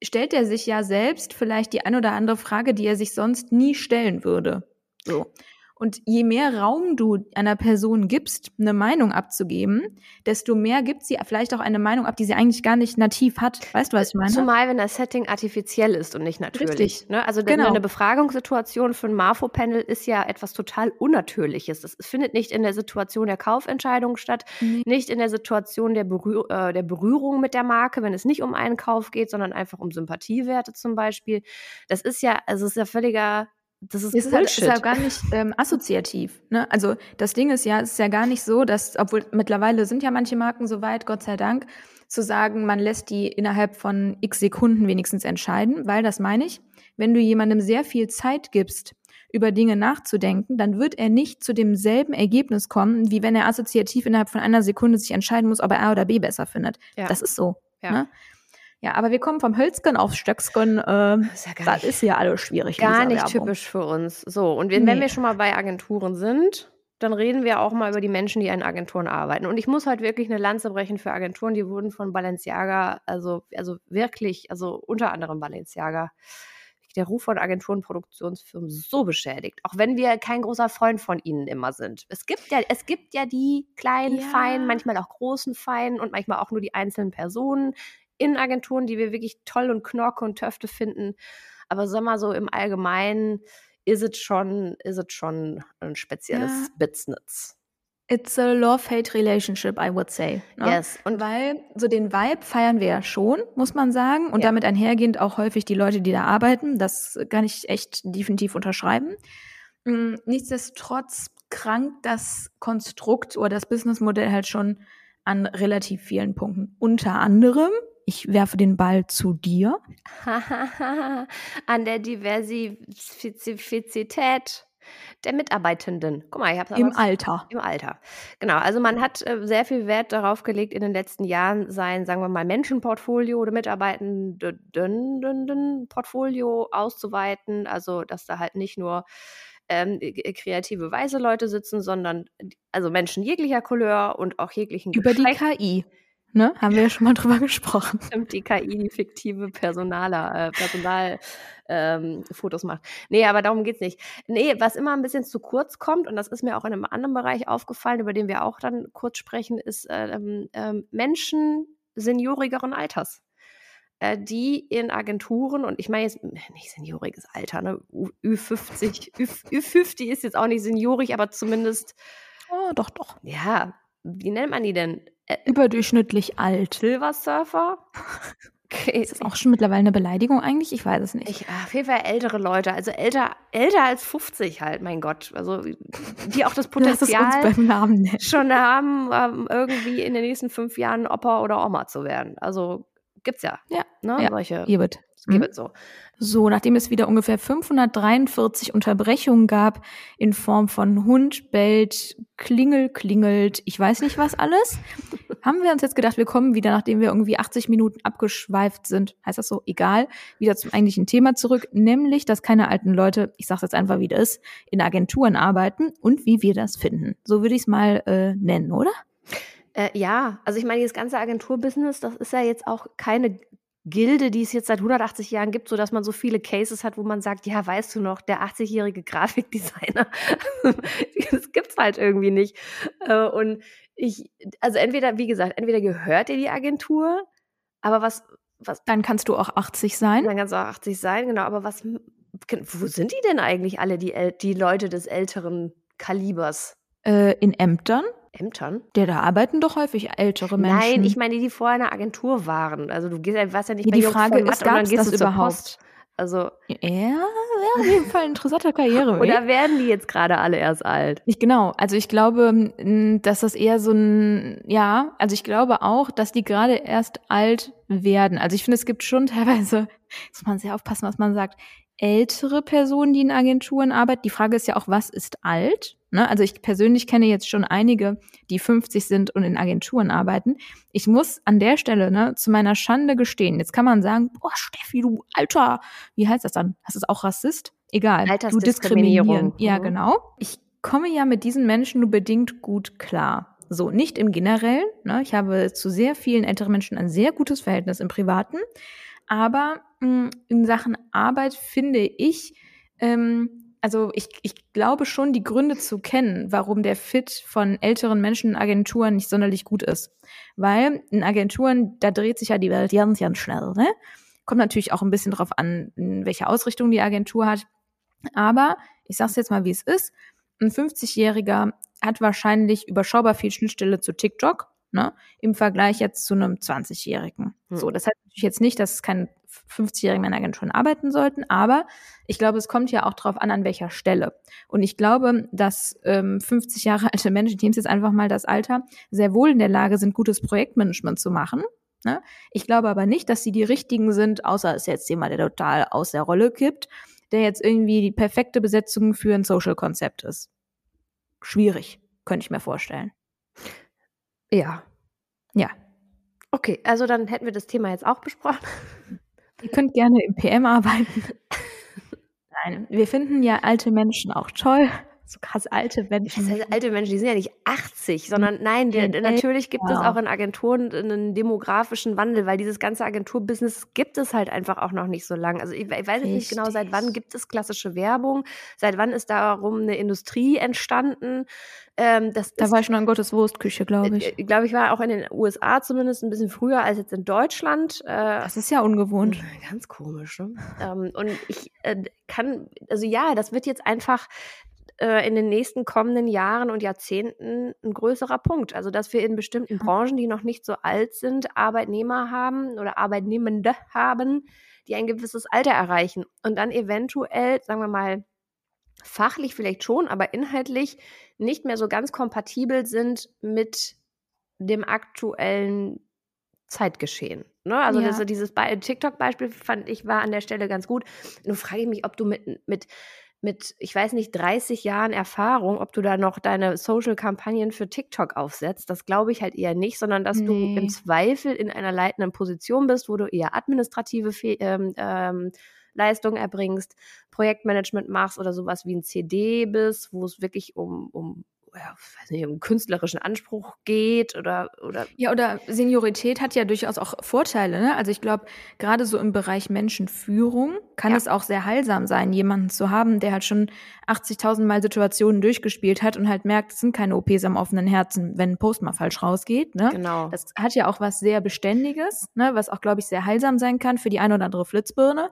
stellt er sich ja selbst vielleicht die ein oder andere Frage, die er sich sonst nie stellen würde. So. Und je mehr Raum du einer Person gibst, eine Meinung abzugeben, desto mehr gibt sie vielleicht auch eine Meinung ab, die sie eigentlich gar nicht nativ hat. Weißt du, was ich meine? Zumal, wenn das Setting artifiziell ist und nicht natürlich. Richtig. Ne? Also genau. eine Befragungssituation für ein Marfo-Panel ist ja etwas total Unnatürliches. Das findet nicht in der Situation der Kaufentscheidung statt, nee. nicht in der Situation der, Berühr äh, der Berührung mit der Marke, wenn es nicht um einen Kauf geht, sondern einfach um Sympathiewerte zum Beispiel. Das ist ja, also es ist ja völliger das ist, ist, halt, ist ja gar nicht ähm, assoziativ. Ne? Also das Ding ist ja, es ist ja gar nicht so, dass, obwohl mittlerweile sind ja manche Marken so weit, Gott sei Dank, zu sagen, man lässt die innerhalb von x Sekunden wenigstens entscheiden, weil das meine ich, wenn du jemandem sehr viel Zeit gibst, über Dinge nachzudenken, dann wird er nicht zu demselben Ergebnis kommen, wie wenn er assoziativ innerhalb von einer Sekunde sich entscheiden muss, ob er A oder B besser findet. Ja. Das ist so. Ja. Ne? Ja, aber wir kommen vom Hölzgen auf Stöcksken. Äh, das, ist ja das ist ja alles schwierig. Gar nicht Werbung. typisch für uns. So, und wenn, nee. wenn wir schon mal bei Agenturen sind, dann reden wir auch mal über die Menschen, die in Agenturen arbeiten. Und ich muss halt wirklich eine Lanze brechen für Agenturen, die wurden von Balenciaga, also, also wirklich, also unter anderem Balenciaga, der Ruf von Agenturen und Produktionsfirmen so beschädigt. Auch wenn wir kein großer Freund von ihnen immer sind. Es gibt ja, es gibt ja die kleinen, ja. feinen, manchmal auch großen Feinen und manchmal auch nur die einzelnen Personen in Agenturen, die wir wirklich toll und Knorke und Töfte finden. Aber sag mal so im Allgemeinen ist es schon, ist es schon ein spezielles ja. Business. It's a love-hate relationship, I would say. Ne? Yes. Und weil so den Vibe feiern wir ja schon, muss man sagen. Und ja. damit einhergehend auch häufig die Leute, die da arbeiten. Das kann ich echt definitiv unterschreiben. Mm, nichtsdestotrotz krankt das Konstrukt oder das Businessmodell halt schon an relativ vielen Punkten. Unter anderem, ich werfe den Ball zu dir. an der Diversifizität der Mitarbeitenden. Guck mal, ich habe Im was, Alter. Im Alter. Genau. Also man hat äh, sehr viel Wert darauf gelegt, in den letzten Jahren sein, sagen wir mal, Menschenportfolio oder Mitarbeitenden-Portfolio auszuweiten. Also, dass da halt nicht nur ähm, kreative weiße Leute sitzen, sondern also Menschen jeglicher Couleur und auch jeglichen Über Geschlecht. die KI. Ne? Haben wir ja schon mal drüber gesprochen. Stimmt, die KI, die fiktive Personaler, äh, Personalfotos ähm, macht. Nee, aber darum geht's nicht. Nee, was immer ein bisschen zu kurz kommt, und das ist mir auch in einem anderen Bereich aufgefallen, über den wir auch dann kurz sprechen, ist ähm, ähm, Menschen seniorigeren Alters äh, die in Agenturen, und ich meine jetzt nicht senioriges Alter, ne? Ü50, Ü50 ist jetzt auch nicht seniorig, aber zumindest. Oh, doch, doch. Ja, wie nennt man die denn? Äh, Überdurchschnittlich alt. Silver Surfer? Okay. Ist das auch schon mittlerweile eine Beleidigung eigentlich? Ich weiß es nicht. Ich, auf jeden Fall ältere Leute, also älter, älter als 50 halt, mein Gott. Also die auch das Potenzial schon haben, ähm, irgendwie in den nächsten fünf Jahren Opa oder Oma zu werden. Also gibt's ja. Ja. Ne? ja. Solche. Ihr wird. Mhm. so. So, nachdem es wieder ungefähr 543 Unterbrechungen gab in Form von Hund bellt, Klingel klingelt, ich weiß nicht was alles, haben wir uns jetzt gedacht, wir kommen wieder, nachdem wir irgendwie 80 Minuten abgeschweift sind, heißt das so, egal, wieder zum eigentlichen Thema zurück, nämlich, dass keine alten Leute, ich sag's jetzt einfach wie das, in Agenturen arbeiten und wie wir das finden. So würde ich es mal äh, nennen, oder? Äh, ja, also ich meine, das ganze Agenturbusiness, das ist ja jetzt auch keine Gilde, die es jetzt seit 180 Jahren gibt, so dass man so viele Cases hat, wo man sagt, ja, weißt du noch, der 80-jährige Grafikdesigner, das gibt's halt irgendwie nicht. Äh, und ich, also entweder, wie gesagt, entweder gehört dir die Agentur, aber was, was. Dann kannst du auch 80 sein. Dann kannst du auch 80 sein, genau, aber was, wo sind die denn eigentlich alle, die, die Leute des älteren Kalibers? Äh, in Ämtern. Ämtern? Ja, da arbeiten doch häufig ältere Menschen. Nein, ich meine, die, die vorher in einer Agentur waren. Also du gehst, warst ja nicht ja, bei Die Frage ist, gab es das überhaupt? Also ja, ja, auf jeden Fall ein interessanter Karriere. Oder werden die jetzt gerade alle erst alt? Nicht genau. Also ich glaube, dass das eher so ein, ja, also ich glaube auch, dass die gerade erst alt werden. Also ich finde, es gibt schon teilweise, muss man sehr aufpassen, was man sagt, ältere Personen, die in Agenturen arbeiten. Die Frage ist ja auch, was ist alt? Ne? Also ich persönlich kenne jetzt schon einige, die 50 sind und in Agenturen arbeiten. Ich muss an der Stelle ne, zu meiner Schande gestehen. Jetzt kann man sagen, boah, Steffi, du Alter, wie heißt das dann? Das ist auch Rassist? Egal. Du diskriminieren. Ja, mhm. genau. Ich komme ja mit diesen Menschen nur bedingt gut klar. So, nicht im Generellen. Ne? Ich habe zu sehr vielen älteren Menschen ein sehr gutes Verhältnis im Privaten. Aber in Sachen Arbeit finde ich, ähm, also ich, ich glaube schon, die Gründe zu kennen, warum der Fit von älteren Menschen in Agenturen nicht sonderlich gut ist. Weil in Agenturen, da dreht sich ja die Welt ganz, ganz schnell. Ne? Kommt natürlich auch ein bisschen drauf an, welche Ausrichtung die Agentur hat. Aber ich sage es jetzt mal, wie es ist. Ein 50-Jähriger hat wahrscheinlich überschaubar viel Schnittstelle zu TikTok ne, im Vergleich jetzt zu einem 20-Jährigen. Hm. So, das heißt natürlich jetzt nicht, dass es keine 50-jährigen Männeragenten arbeiten sollten, aber ich glaube, es kommt ja auch darauf an, an welcher Stelle. Und ich glaube, dass ähm, 50 Jahre alte Menschen, ich nehme jetzt einfach mal das Alter, sehr wohl in der Lage sind, gutes Projektmanagement zu machen. Ne? Ich glaube aber nicht, dass sie die richtigen sind, außer es ist jetzt jemand, der total aus der Rolle kippt, der jetzt irgendwie die perfekte Besetzung für ein Social-Konzept ist. Schwierig, könnte ich mir vorstellen. Ja. Ja. Okay, also dann hätten wir das Thema jetzt auch besprochen. Ihr könnt gerne im PM arbeiten. Nein, wir finden ja alte Menschen auch toll. So krass alte Menschen. Das heißt, alte Menschen, die sind ja nicht 80, sondern nein, der, natürlich gibt es auch in Agenturen einen demografischen Wandel, weil dieses ganze Agenturbusiness gibt es halt einfach auch noch nicht so lange. Also ich, ich weiß jetzt nicht genau, seit wann gibt es klassische Werbung, seit wann ist darum eine Industrie entstanden. Ähm, das da ist, war ich schon an Gottes Wurstküche, glaube ich. Äh, glaube ich, war auch in den USA zumindest ein bisschen früher als jetzt in Deutschland. Äh, das ist ja ungewohnt. Ganz komisch, ne? ähm, und ich äh, kann, also ja, das wird jetzt einfach äh, in den nächsten kommenden Jahren und Jahrzehnten ein größerer Punkt. Also, dass wir in bestimmten Branchen, die noch nicht so alt sind, Arbeitnehmer haben oder Arbeitnehmende haben, die ein gewisses Alter erreichen und dann eventuell, sagen wir mal, fachlich vielleicht schon, aber inhaltlich nicht mehr so ganz kompatibel sind mit dem aktuellen Zeitgeschehen. Ne? Also ja. das, dieses TikTok-Beispiel fand ich war an der Stelle ganz gut. Nun frage ich mich, ob du mit, mit mit, ich weiß nicht, 30 Jahren Erfahrung, ob du da noch deine Social-Kampagnen für TikTok aufsetzt. Das glaube ich halt eher nicht, sondern dass nee. du im Zweifel in einer leitenden Position bist, wo du eher administrative Fe ähm, ähm, Leistungen erbringst, Projektmanagement machst oder sowas wie ein CD bist, wo es wirklich um, um ja, nicht, um künstlerischen Anspruch geht oder, oder. Ja, oder Seniorität hat ja durchaus auch Vorteile. Ne? Also ich glaube, gerade so im Bereich Menschenführung kann ja. es auch sehr heilsam sein, jemanden zu haben, der halt schon 80.000 Mal Situationen durchgespielt hat und halt merkt, es sind keine OPs am offenen Herzen, wenn ein Post mal falsch rausgeht. Ne? Genau. Das hat ja auch was sehr Beständiges, ne? was auch, glaube ich, sehr heilsam sein kann für die eine oder andere Flitzbirne.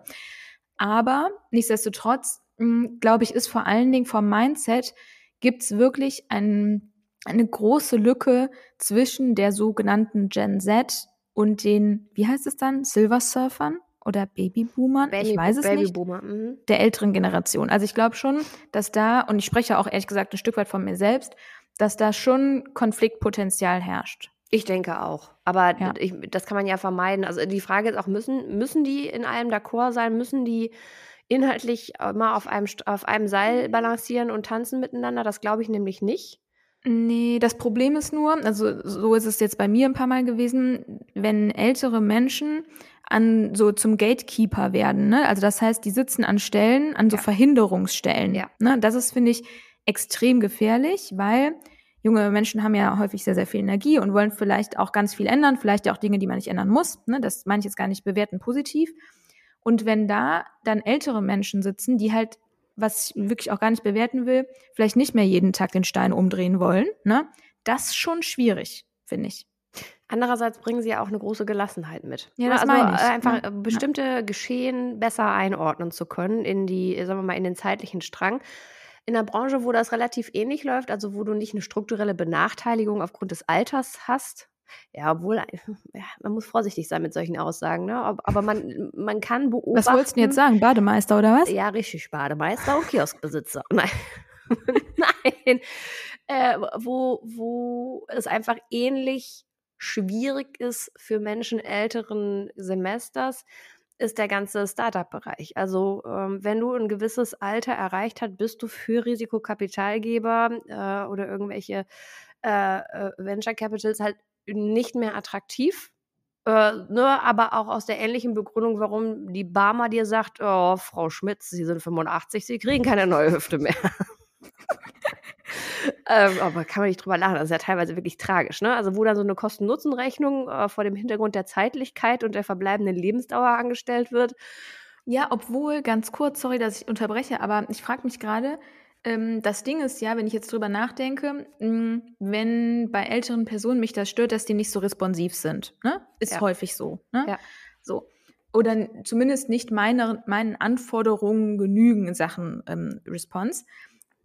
Aber nichtsdestotrotz, hm, glaube ich, ist vor allen Dingen vom Mindset gibt es wirklich ein, eine große Lücke zwischen der sogenannten Gen Z und den, wie heißt es dann, Silver Surfern oder Babyboomern, Baby, ich weiß es Babyboomer. nicht, mhm. der älteren Generation. Also ich glaube schon, dass da, und ich spreche auch ehrlich gesagt ein Stück weit von mir selbst, dass da schon Konfliktpotenzial herrscht. Ich denke auch. Aber ja. ich, das kann man ja vermeiden. Also die Frage ist auch, müssen, müssen die in allem d'accord sein? Müssen die inhaltlich immer auf einem, auf einem Seil balancieren und tanzen miteinander. Das glaube ich nämlich nicht. Nee, das Problem ist nur, also so ist es jetzt bei mir ein paar Mal gewesen, wenn ältere Menschen an so zum Gatekeeper werden, ne? Also das heißt, die sitzen an Stellen, an so ja. Verhinderungsstellen. Ja. Ne? Das ist, finde ich, extrem gefährlich, weil junge Menschen haben ja häufig sehr, sehr viel Energie und wollen vielleicht auch ganz viel ändern, vielleicht auch Dinge, die man nicht ändern muss. Ne? Das meine ich jetzt gar nicht bewerten positiv. Und wenn da dann ältere Menschen sitzen, die halt, was ich wirklich auch gar nicht bewerten will, vielleicht nicht mehr jeden Tag den Stein umdrehen wollen, ne? Das ist schon schwierig, finde ich. Andererseits bringen sie ja auch eine große Gelassenheit mit. Ja, das also meine ich. einfach ja. bestimmte Geschehen besser einordnen zu können in die, sagen wir mal, in den zeitlichen Strang. In einer Branche, wo das relativ ähnlich läuft, also wo du nicht eine strukturelle Benachteiligung aufgrund des Alters hast, ja, obwohl, ja, man muss vorsichtig sein mit solchen Aussagen, ne? Aber man, man kann beobachten. Was wolltest du jetzt sagen? Bademeister oder was? Ja, richtig, Bademeister und Kioskbesitzer. Nein. Nein. Äh, wo, wo es einfach ähnlich schwierig ist für Menschen älteren Semesters, ist der ganze Startup-Bereich. Also ähm, wenn du ein gewisses Alter erreicht hast, bist du für Risikokapitalgeber äh, oder irgendwelche äh, äh Venture Capitals halt nicht mehr attraktiv. Äh, ne, aber auch aus der ähnlichen Begründung, warum die Barmer dir sagt, oh, Frau Schmitz, Sie sind 85, Sie kriegen keine neue Hüfte mehr. ähm, aber kann man nicht drüber lachen. Das ist ja teilweise wirklich tragisch. Ne? Also wo dann so eine Kosten-Nutzen-Rechnung äh, vor dem Hintergrund der Zeitlichkeit und der verbleibenden Lebensdauer angestellt wird. Ja, obwohl, ganz kurz, sorry, dass ich unterbreche, aber ich frage mich gerade, ähm, das Ding ist ja, wenn ich jetzt drüber nachdenke, mh, hm, wenn bei älteren Personen mich das stört, dass die nicht so responsiv sind. Ne? Ist ja. häufig so. Ne? Ja. So. Oder zumindest nicht meine, meinen Anforderungen genügen in Sachen ähm, Response.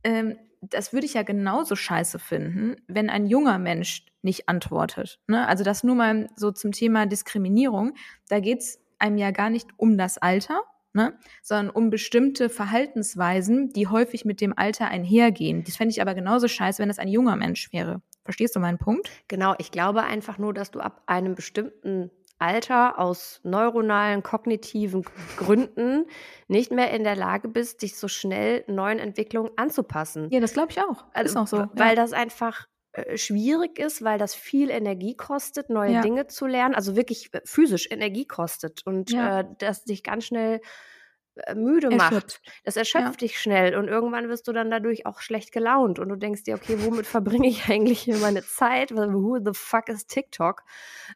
Ähm, das würde ich ja genauso scheiße finden, wenn ein junger Mensch nicht antwortet. Ne? Also das nur mal so zum Thema Diskriminierung. Da geht es einem ja gar nicht um das Alter, ne? sondern um bestimmte Verhaltensweisen, die häufig mit dem Alter einhergehen. Das fände ich aber genauso scheiße, wenn es ein junger Mensch wäre. Verstehst du meinen Punkt? Genau, ich glaube einfach nur, dass du ab einem bestimmten Alter aus neuronalen, kognitiven Gründen nicht mehr in der Lage bist, dich so schnell neuen Entwicklungen anzupassen. Ja, das glaube ich auch. Also, ist auch so. Weil ja. das einfach schwierig ist, weil das viel Energie kostet, neue ja. Dinge zu lernen, also wirklich äh, physisch Energie kostet und ja. äh, das dich ganz schnell äh, müde erschöpft. macht. Das erschöpft ja. dich schnell und irgendwann wirst du dann dadurch auch schlecht gelaunt und du denkst dir, okay, womit verbringe ich eigentlich hier meine Zeit? Who the fuck is TikTok?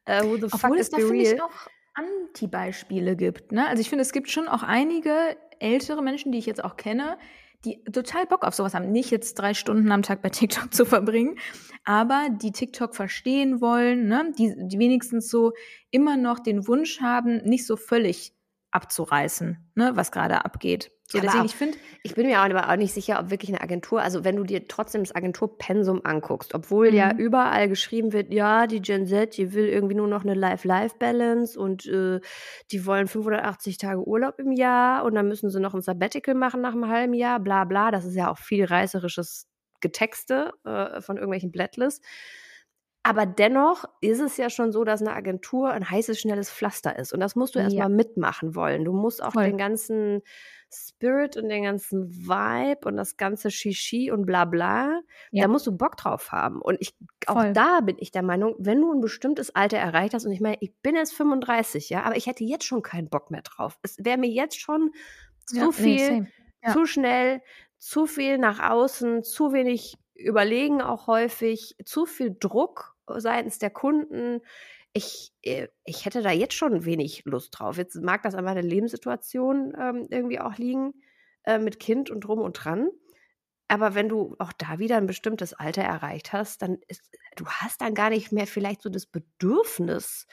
Uh, who the Obwohl fuck is es da, finde ich, auch Anti-Beispiele gibt. Ne? Also ich finde, es gibt schon auch einige ältere Menschen, die ich jetzt auch kenne, die total Bock auf sowas haben. Nicht jetzt drei Stunden am Tag bei TikTok zu verbringen, aber die TikTok verstehen wollen, ne? die, die wenigstens so immer noch den Wunsch haben, nicht so völlig abzureißen, ne, was gerade abgeht. So, deswegen, auch, ich finde, ich bin mir aber auch nicht sicher, ob wirklich eine Agentur, also wenn du dir trotzdem das Agenturpensum anguckst, obwohl mhm. ja überall geschrieben wird, ja, die Gen Z, die will irgendwie nur noch eine Life-Life-Balance und äh, die wollen 580 Tage Urlaub im Jahr und dann müssen sie noch ein Sabbatical machen nach einem halben Jahr, bla bla. Das ist ja auch viel reißerisches Getexte äh, von irgendwelchen Blattlists. Aber dennoch ist es ja schon so, dass eine Agentur ein heißes, schnelles Pflaster ist. Und das musst du ja. erstmal mitmachen wollen. Du musst auch Voll. den ganzen Spirit und den ganzen Vibe und das ganze Shishi und bla bla, ja. da musst du Bock drauf haben. Und ich, auch Voll. da bin ich der Meinung, wenn du ein bestimmtes Alter erreicht hast, und ich meine, ich bin jetzt 35, ja, aber ich hätte jetzt schon keinen Bock mehr drauf. Es wäre mir jetzt schon zu ja, viel, nee, ja. zu schnell, zu viel nach außen, zu wenig überlegen auch häufig, zu viel Druck seitens der Kunden. Ich, äh, ich hätte da jetzt schon wenig Lust drauf. Jetzt mag das an meiner Lebenssituation ähm, irgendwie auch liegen, äh, mit Kind und drum und dran. Aber wenn du auch da wieder ein bestimmtes Alter erreicht hast, dann ist, du hast dann gar nicht mehr vielleicht so das Bedürfnis,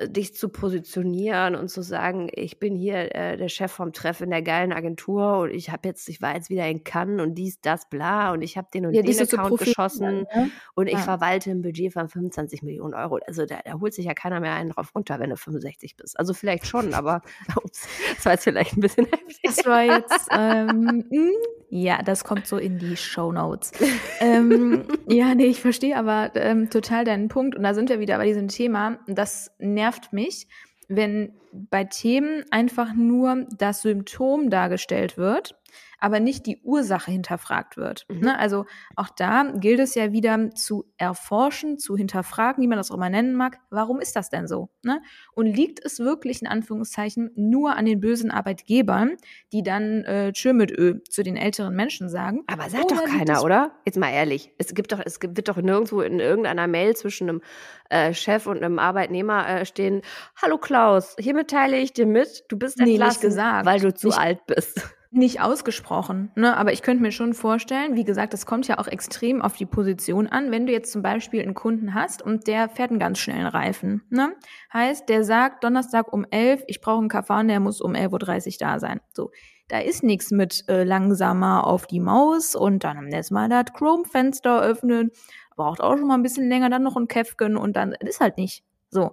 dich zu positionieren und zu sagen, ich bin hier äh, der Chef vom Treff in der geilen Agentur und ich habe jetzt, ich war jetzt wieder in Cannes und dies, das, bla und ich habe den und ja, den Account so geschossen ne? und ich ja. verwalte ein Budget von 25 Millionen Euro. Also da, da, holt sich ja keiner mehr einen drauf runter, wenn du 65 bist. Also vielleicht schon, aber ups, das war jetzt vielleicht ein bisschen heftig. Das war jetzt, ähm, hm, ja, das kommt so in die Show Notes. ähm, ja, nee, ich verstehe aber ähm, total deinen Punkt und da sind wir wieder bei diesem Thema, das nervt nervt mich, wenn bei Themen einfach nur das Symptom dargestellt wird aber nicht die Ursache hinterfragt wird. Mhm. Ne? Also auch da gilt es ja wieder zu erforschen, zu hinterfragen, wie man das auch immer nennen mag, warum ist das denn so? Ne? Und liegt es wirklich in Anführungszeichen nur an den bösen Arbeitgebern, die dann äh, Tschö mit Ö zu den älteren Menschen sagen? Aber sagt doch keiner, oder? Jetzt mal ehrlich, es gibt doch, es wird doch nirgendwo in irgendeiner Mail zwischen einem äh, Chef und einem Arbeitnehmer äh, stehen, Hallo Klaus, hiermit teile ich dir mit, du bist entlassen, nee, gesagt. weil du zu nicht, alt bist nicht ausgesprochen, ne? aber ich könnte mir schon vorstellen, wie gesagt, das kommt ja auch extrem auf die Position an, wenn du jetzt zum Beispiel einen Kunden hast und der fährt einen ganz schnellen Reifen. Ne? Heißt, der sagt Donnerstag um 11, ich brauche einen und der muss um 11.30 Uhr da sein. So, da ist nichts mit äh, langsamer auf die Maus und dann jetzt mal das Chrome-Fenster öffnen, braucht auch schon mal ein bisschen länger, dann noch ein Käfken und dann ist halt nicht. So,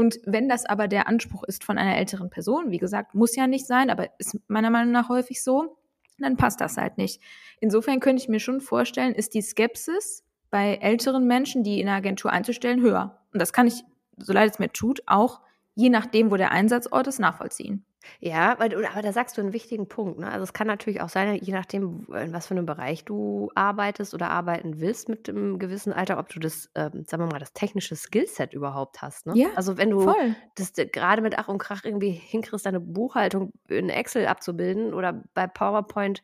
und wenn das aber der Anspruch ist von einer älteren Person, wie gesagt, muss ja nicht sein, aber ist meiner Meinung nach häufig so, dann passt das halt nicht. Insofern könnte ich mir schon vorstellen, ist die Skepsis bei älteren Menschen, die in eine Agentur einzustellen, höher. Und das kann ich, so leid es mir tut, auch je nachdem, wo der Einsatzort ist, nachvollziehen. Ja, aber da sagst du einen wichtigen Punkt. Ne? Also es kann natürlich auch sein, je nachdem, in was für einem Bereich du arbeitest oder arbeiten willst mit einem gewissen Alter, ob du das, ähm, sagen wir mal, das technische Skillset überhaupt hast. Ne? Ja, also wenn du voll. das gerade mit Ach und Krach irgendwie hinkriegst, deine Buchhaltung in Excel abzubilden oder bei PowerPoint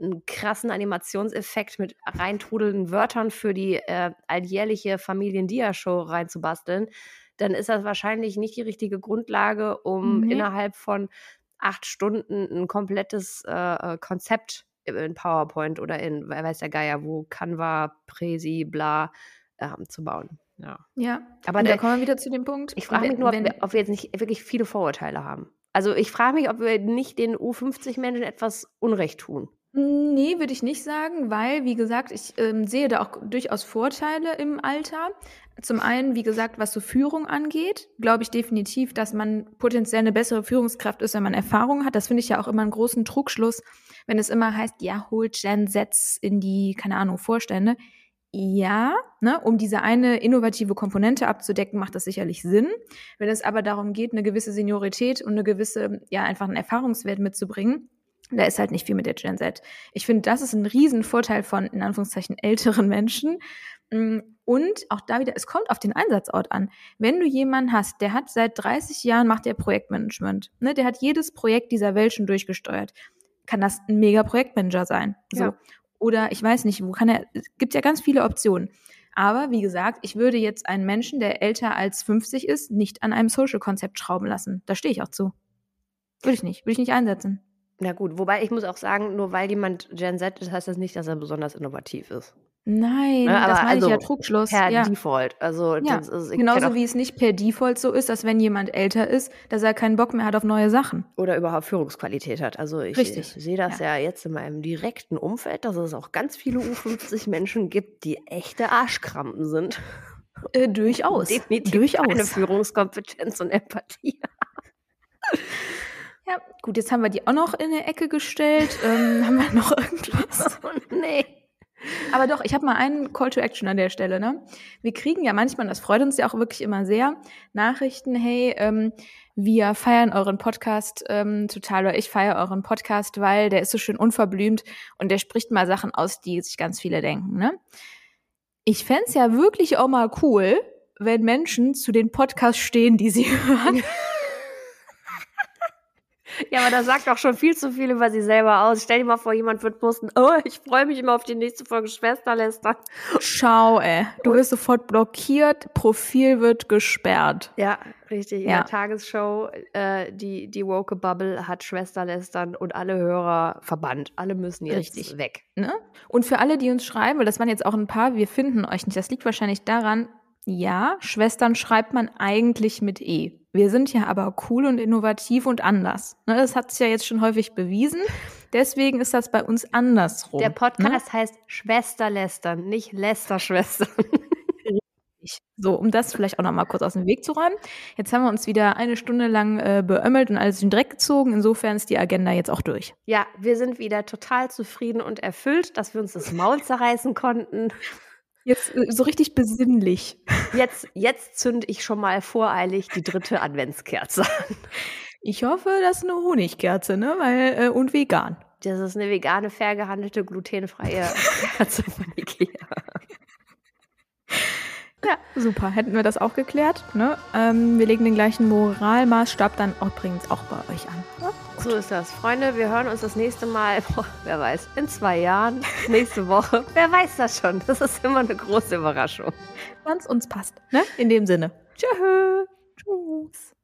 einen krassen Animationseffekt mit reintrudelnden Wörtern für die äh, alljährliche Familien-Dia-Show reinzubasteln, dann ist das wahrscheinlich nicht die richtige Grundlage, um mhm. innerhalb von acht Stunden ein komplettes äh, äh, Konzept in PowerPoint oder in, wer weiß der Geier, wo Canva, Presi, bla, ähm, zu bauen. Ja. Ja, aber da kommen wir wieder zu dem Punkt. Ich frage mich nur, ob wir, ob wir, jetzt nicht wirklich viele Vorurteile haben. Also ich frage mich, ob wir nicht den U50-Menschen etwas Unrecht tun. Nee, würde ich nicht sagen, weil, wie gesagt, ich ähm, sehe da auch durchaus Vorteile im Alter. Zum einen, wie gesagt, was so Führung angeht, glaube ich definitiv, dass man potenziell eine bessere Führungskraft ist, wenn man Erfahrung hat. Das finde ich ja auch immer einen großen Trugschluss, wenn es immer heißt, ja, holt Gen Sets in die, keine Ahnung, Vorstände. Ja, ne, um diese eine innovative Komponente abzudecken, macht das sicherlich Sinn. Wenn es aber darum geht, eine gewisse Seniorität und eine gewisse, ja, einfach einen Erfahrungswert mitzubringen, da ist halt nicht viel mit der Gen Z. Ich finde, das ist ein Riesenvorteil von, in Anführungszeichen, älteren Menschen. Mm, Und auch da wieder, es kommt auf den Einsatzort an. Wenn du jemanden hast, der hat seit 30 Jahren macht der Projektmanagement, ne, der hat jedes Projekt dieser Welt schon durchgesteuert, kann das ein mega Projektmanager sein. So. Ja. Oder ich weiß nicht, wo kann er, es gibt ja ganz viele Optionen. Aber wie gesagt, ich würde jetzt einen Menschen, der älter als 50 ist, nicht an einem Social-Konzept schrauben lassen. Da stehe ich auch zu. Würde ich nicht, würde ich nicht einsetzen. Na gut, wobei ich muss auch sagen, nur weil jemand Gen Z ist, heißt das nicht, dass er besonders innovativ ist. Nein, ne, das meine also ich ja Trugschluss. Per ja. Default. Also ja. ist, genauso wie es nicht per Default so ist, dass wenn jemand älter ist, dass er keinen Bock mehr hat auf neue Sachen. Oder überhaupt Führungsqualität hat. Also ich, ich sehe das ja. ja. jetzt in meinem direkten Umfeld, dass es auch ganz viele U50 Menschen gibt, die echte Arschkrampen sind. Äh, durchaus. Definitiv durchaus. keine Führungskompetenz und Empathie. Ja, gut, jetzt haben wir die auch noch in eine Ecke gestellt. Ähm, haben wir noch irgendwas? Oh, nee. Aber doch, ich habe mal einen Call to Action an der Stelle. Ne? Wir kriegen ja manchmal, das freut uns ja auch wirklich immer sehr, Nachrichten, hey, ähm, wir feiern euren Podcast ähm, total oder ich feiere euren Podcast, weil der ist so schön unverblümt und der spricht mal Sachen aus, die sich ganz viele denken. Ne? Ich fände ja wirklich auch mal cool, wenn Menschen zu den Podcasts stehen, die sie hören. Ja, aber das sagt auch schon viel zu viel über sie selber aus. Stell dir mal vor, jemand wird posten, oh, ich freue mich immer auf die nächste Folge Schwesterlästern. Schau, ey. Du wirst sofort blockiert, Profil wird gesperrt. Ja, richtig. In ja. der Tagesshow, äh, die, die Woke Bubble hat Schwesterlästern und alle Hörer verbannt. Alle müssen jetzt richtig. weg. Ne? Und für alle, die uns schreiben, weil das waren jetzt auch ein paar, wir finden euch nicht. Das liegt wahrscheinlich daran, ja, Schwestern schreibt man eigentlich mit E. Wir sind ja aber cool und innovativ und anders. Ne, das hat sich ja jetzt schon häufig bewiesen. Deswegen ist das bei uns andersrum. Der Podcast ne? heißt Schwesterlästern, nicht Lästerschwestern. So, um das vielleicht auch noch mal kurz aus dem Weg zu räumen. Jetzt haben wir uns wieder eine Stunde lang äh, beömmelt und alles in den Dreck gezogen. Insofern ist die Agenda jetzt auch durch. Ja, wir sind wieder total zufrieden und erfüllt, dass wir uns das Maul zerreißen konnten. Jetzt äh, so richtig besinnlich. Jetzt, jetzt zünde ich schon mal voreilig die dritte Adventskerze an. Ich hoffe, das ist eine Honigkerze, ne? Weil, äh, und vegan. Das ist eine vegane, fair gehandelte, glutenfreie Kerze von Ikea. Ja, super. Hätten wir das auch geklärt. Ne? Ähm, wir legen den gleichen Moralmaßstab dann übrigens auch bei euch an. Ja, so ist das. Freunde, wir hören uns das nächste Mal, boah, wer weiß, in zwei Jahren, nächste Woche. wer weiß das schon? Das ist immer eine große Überraschung. Wann es uns passt. Ne? In dem Sinne. Tschüss. Tschüss.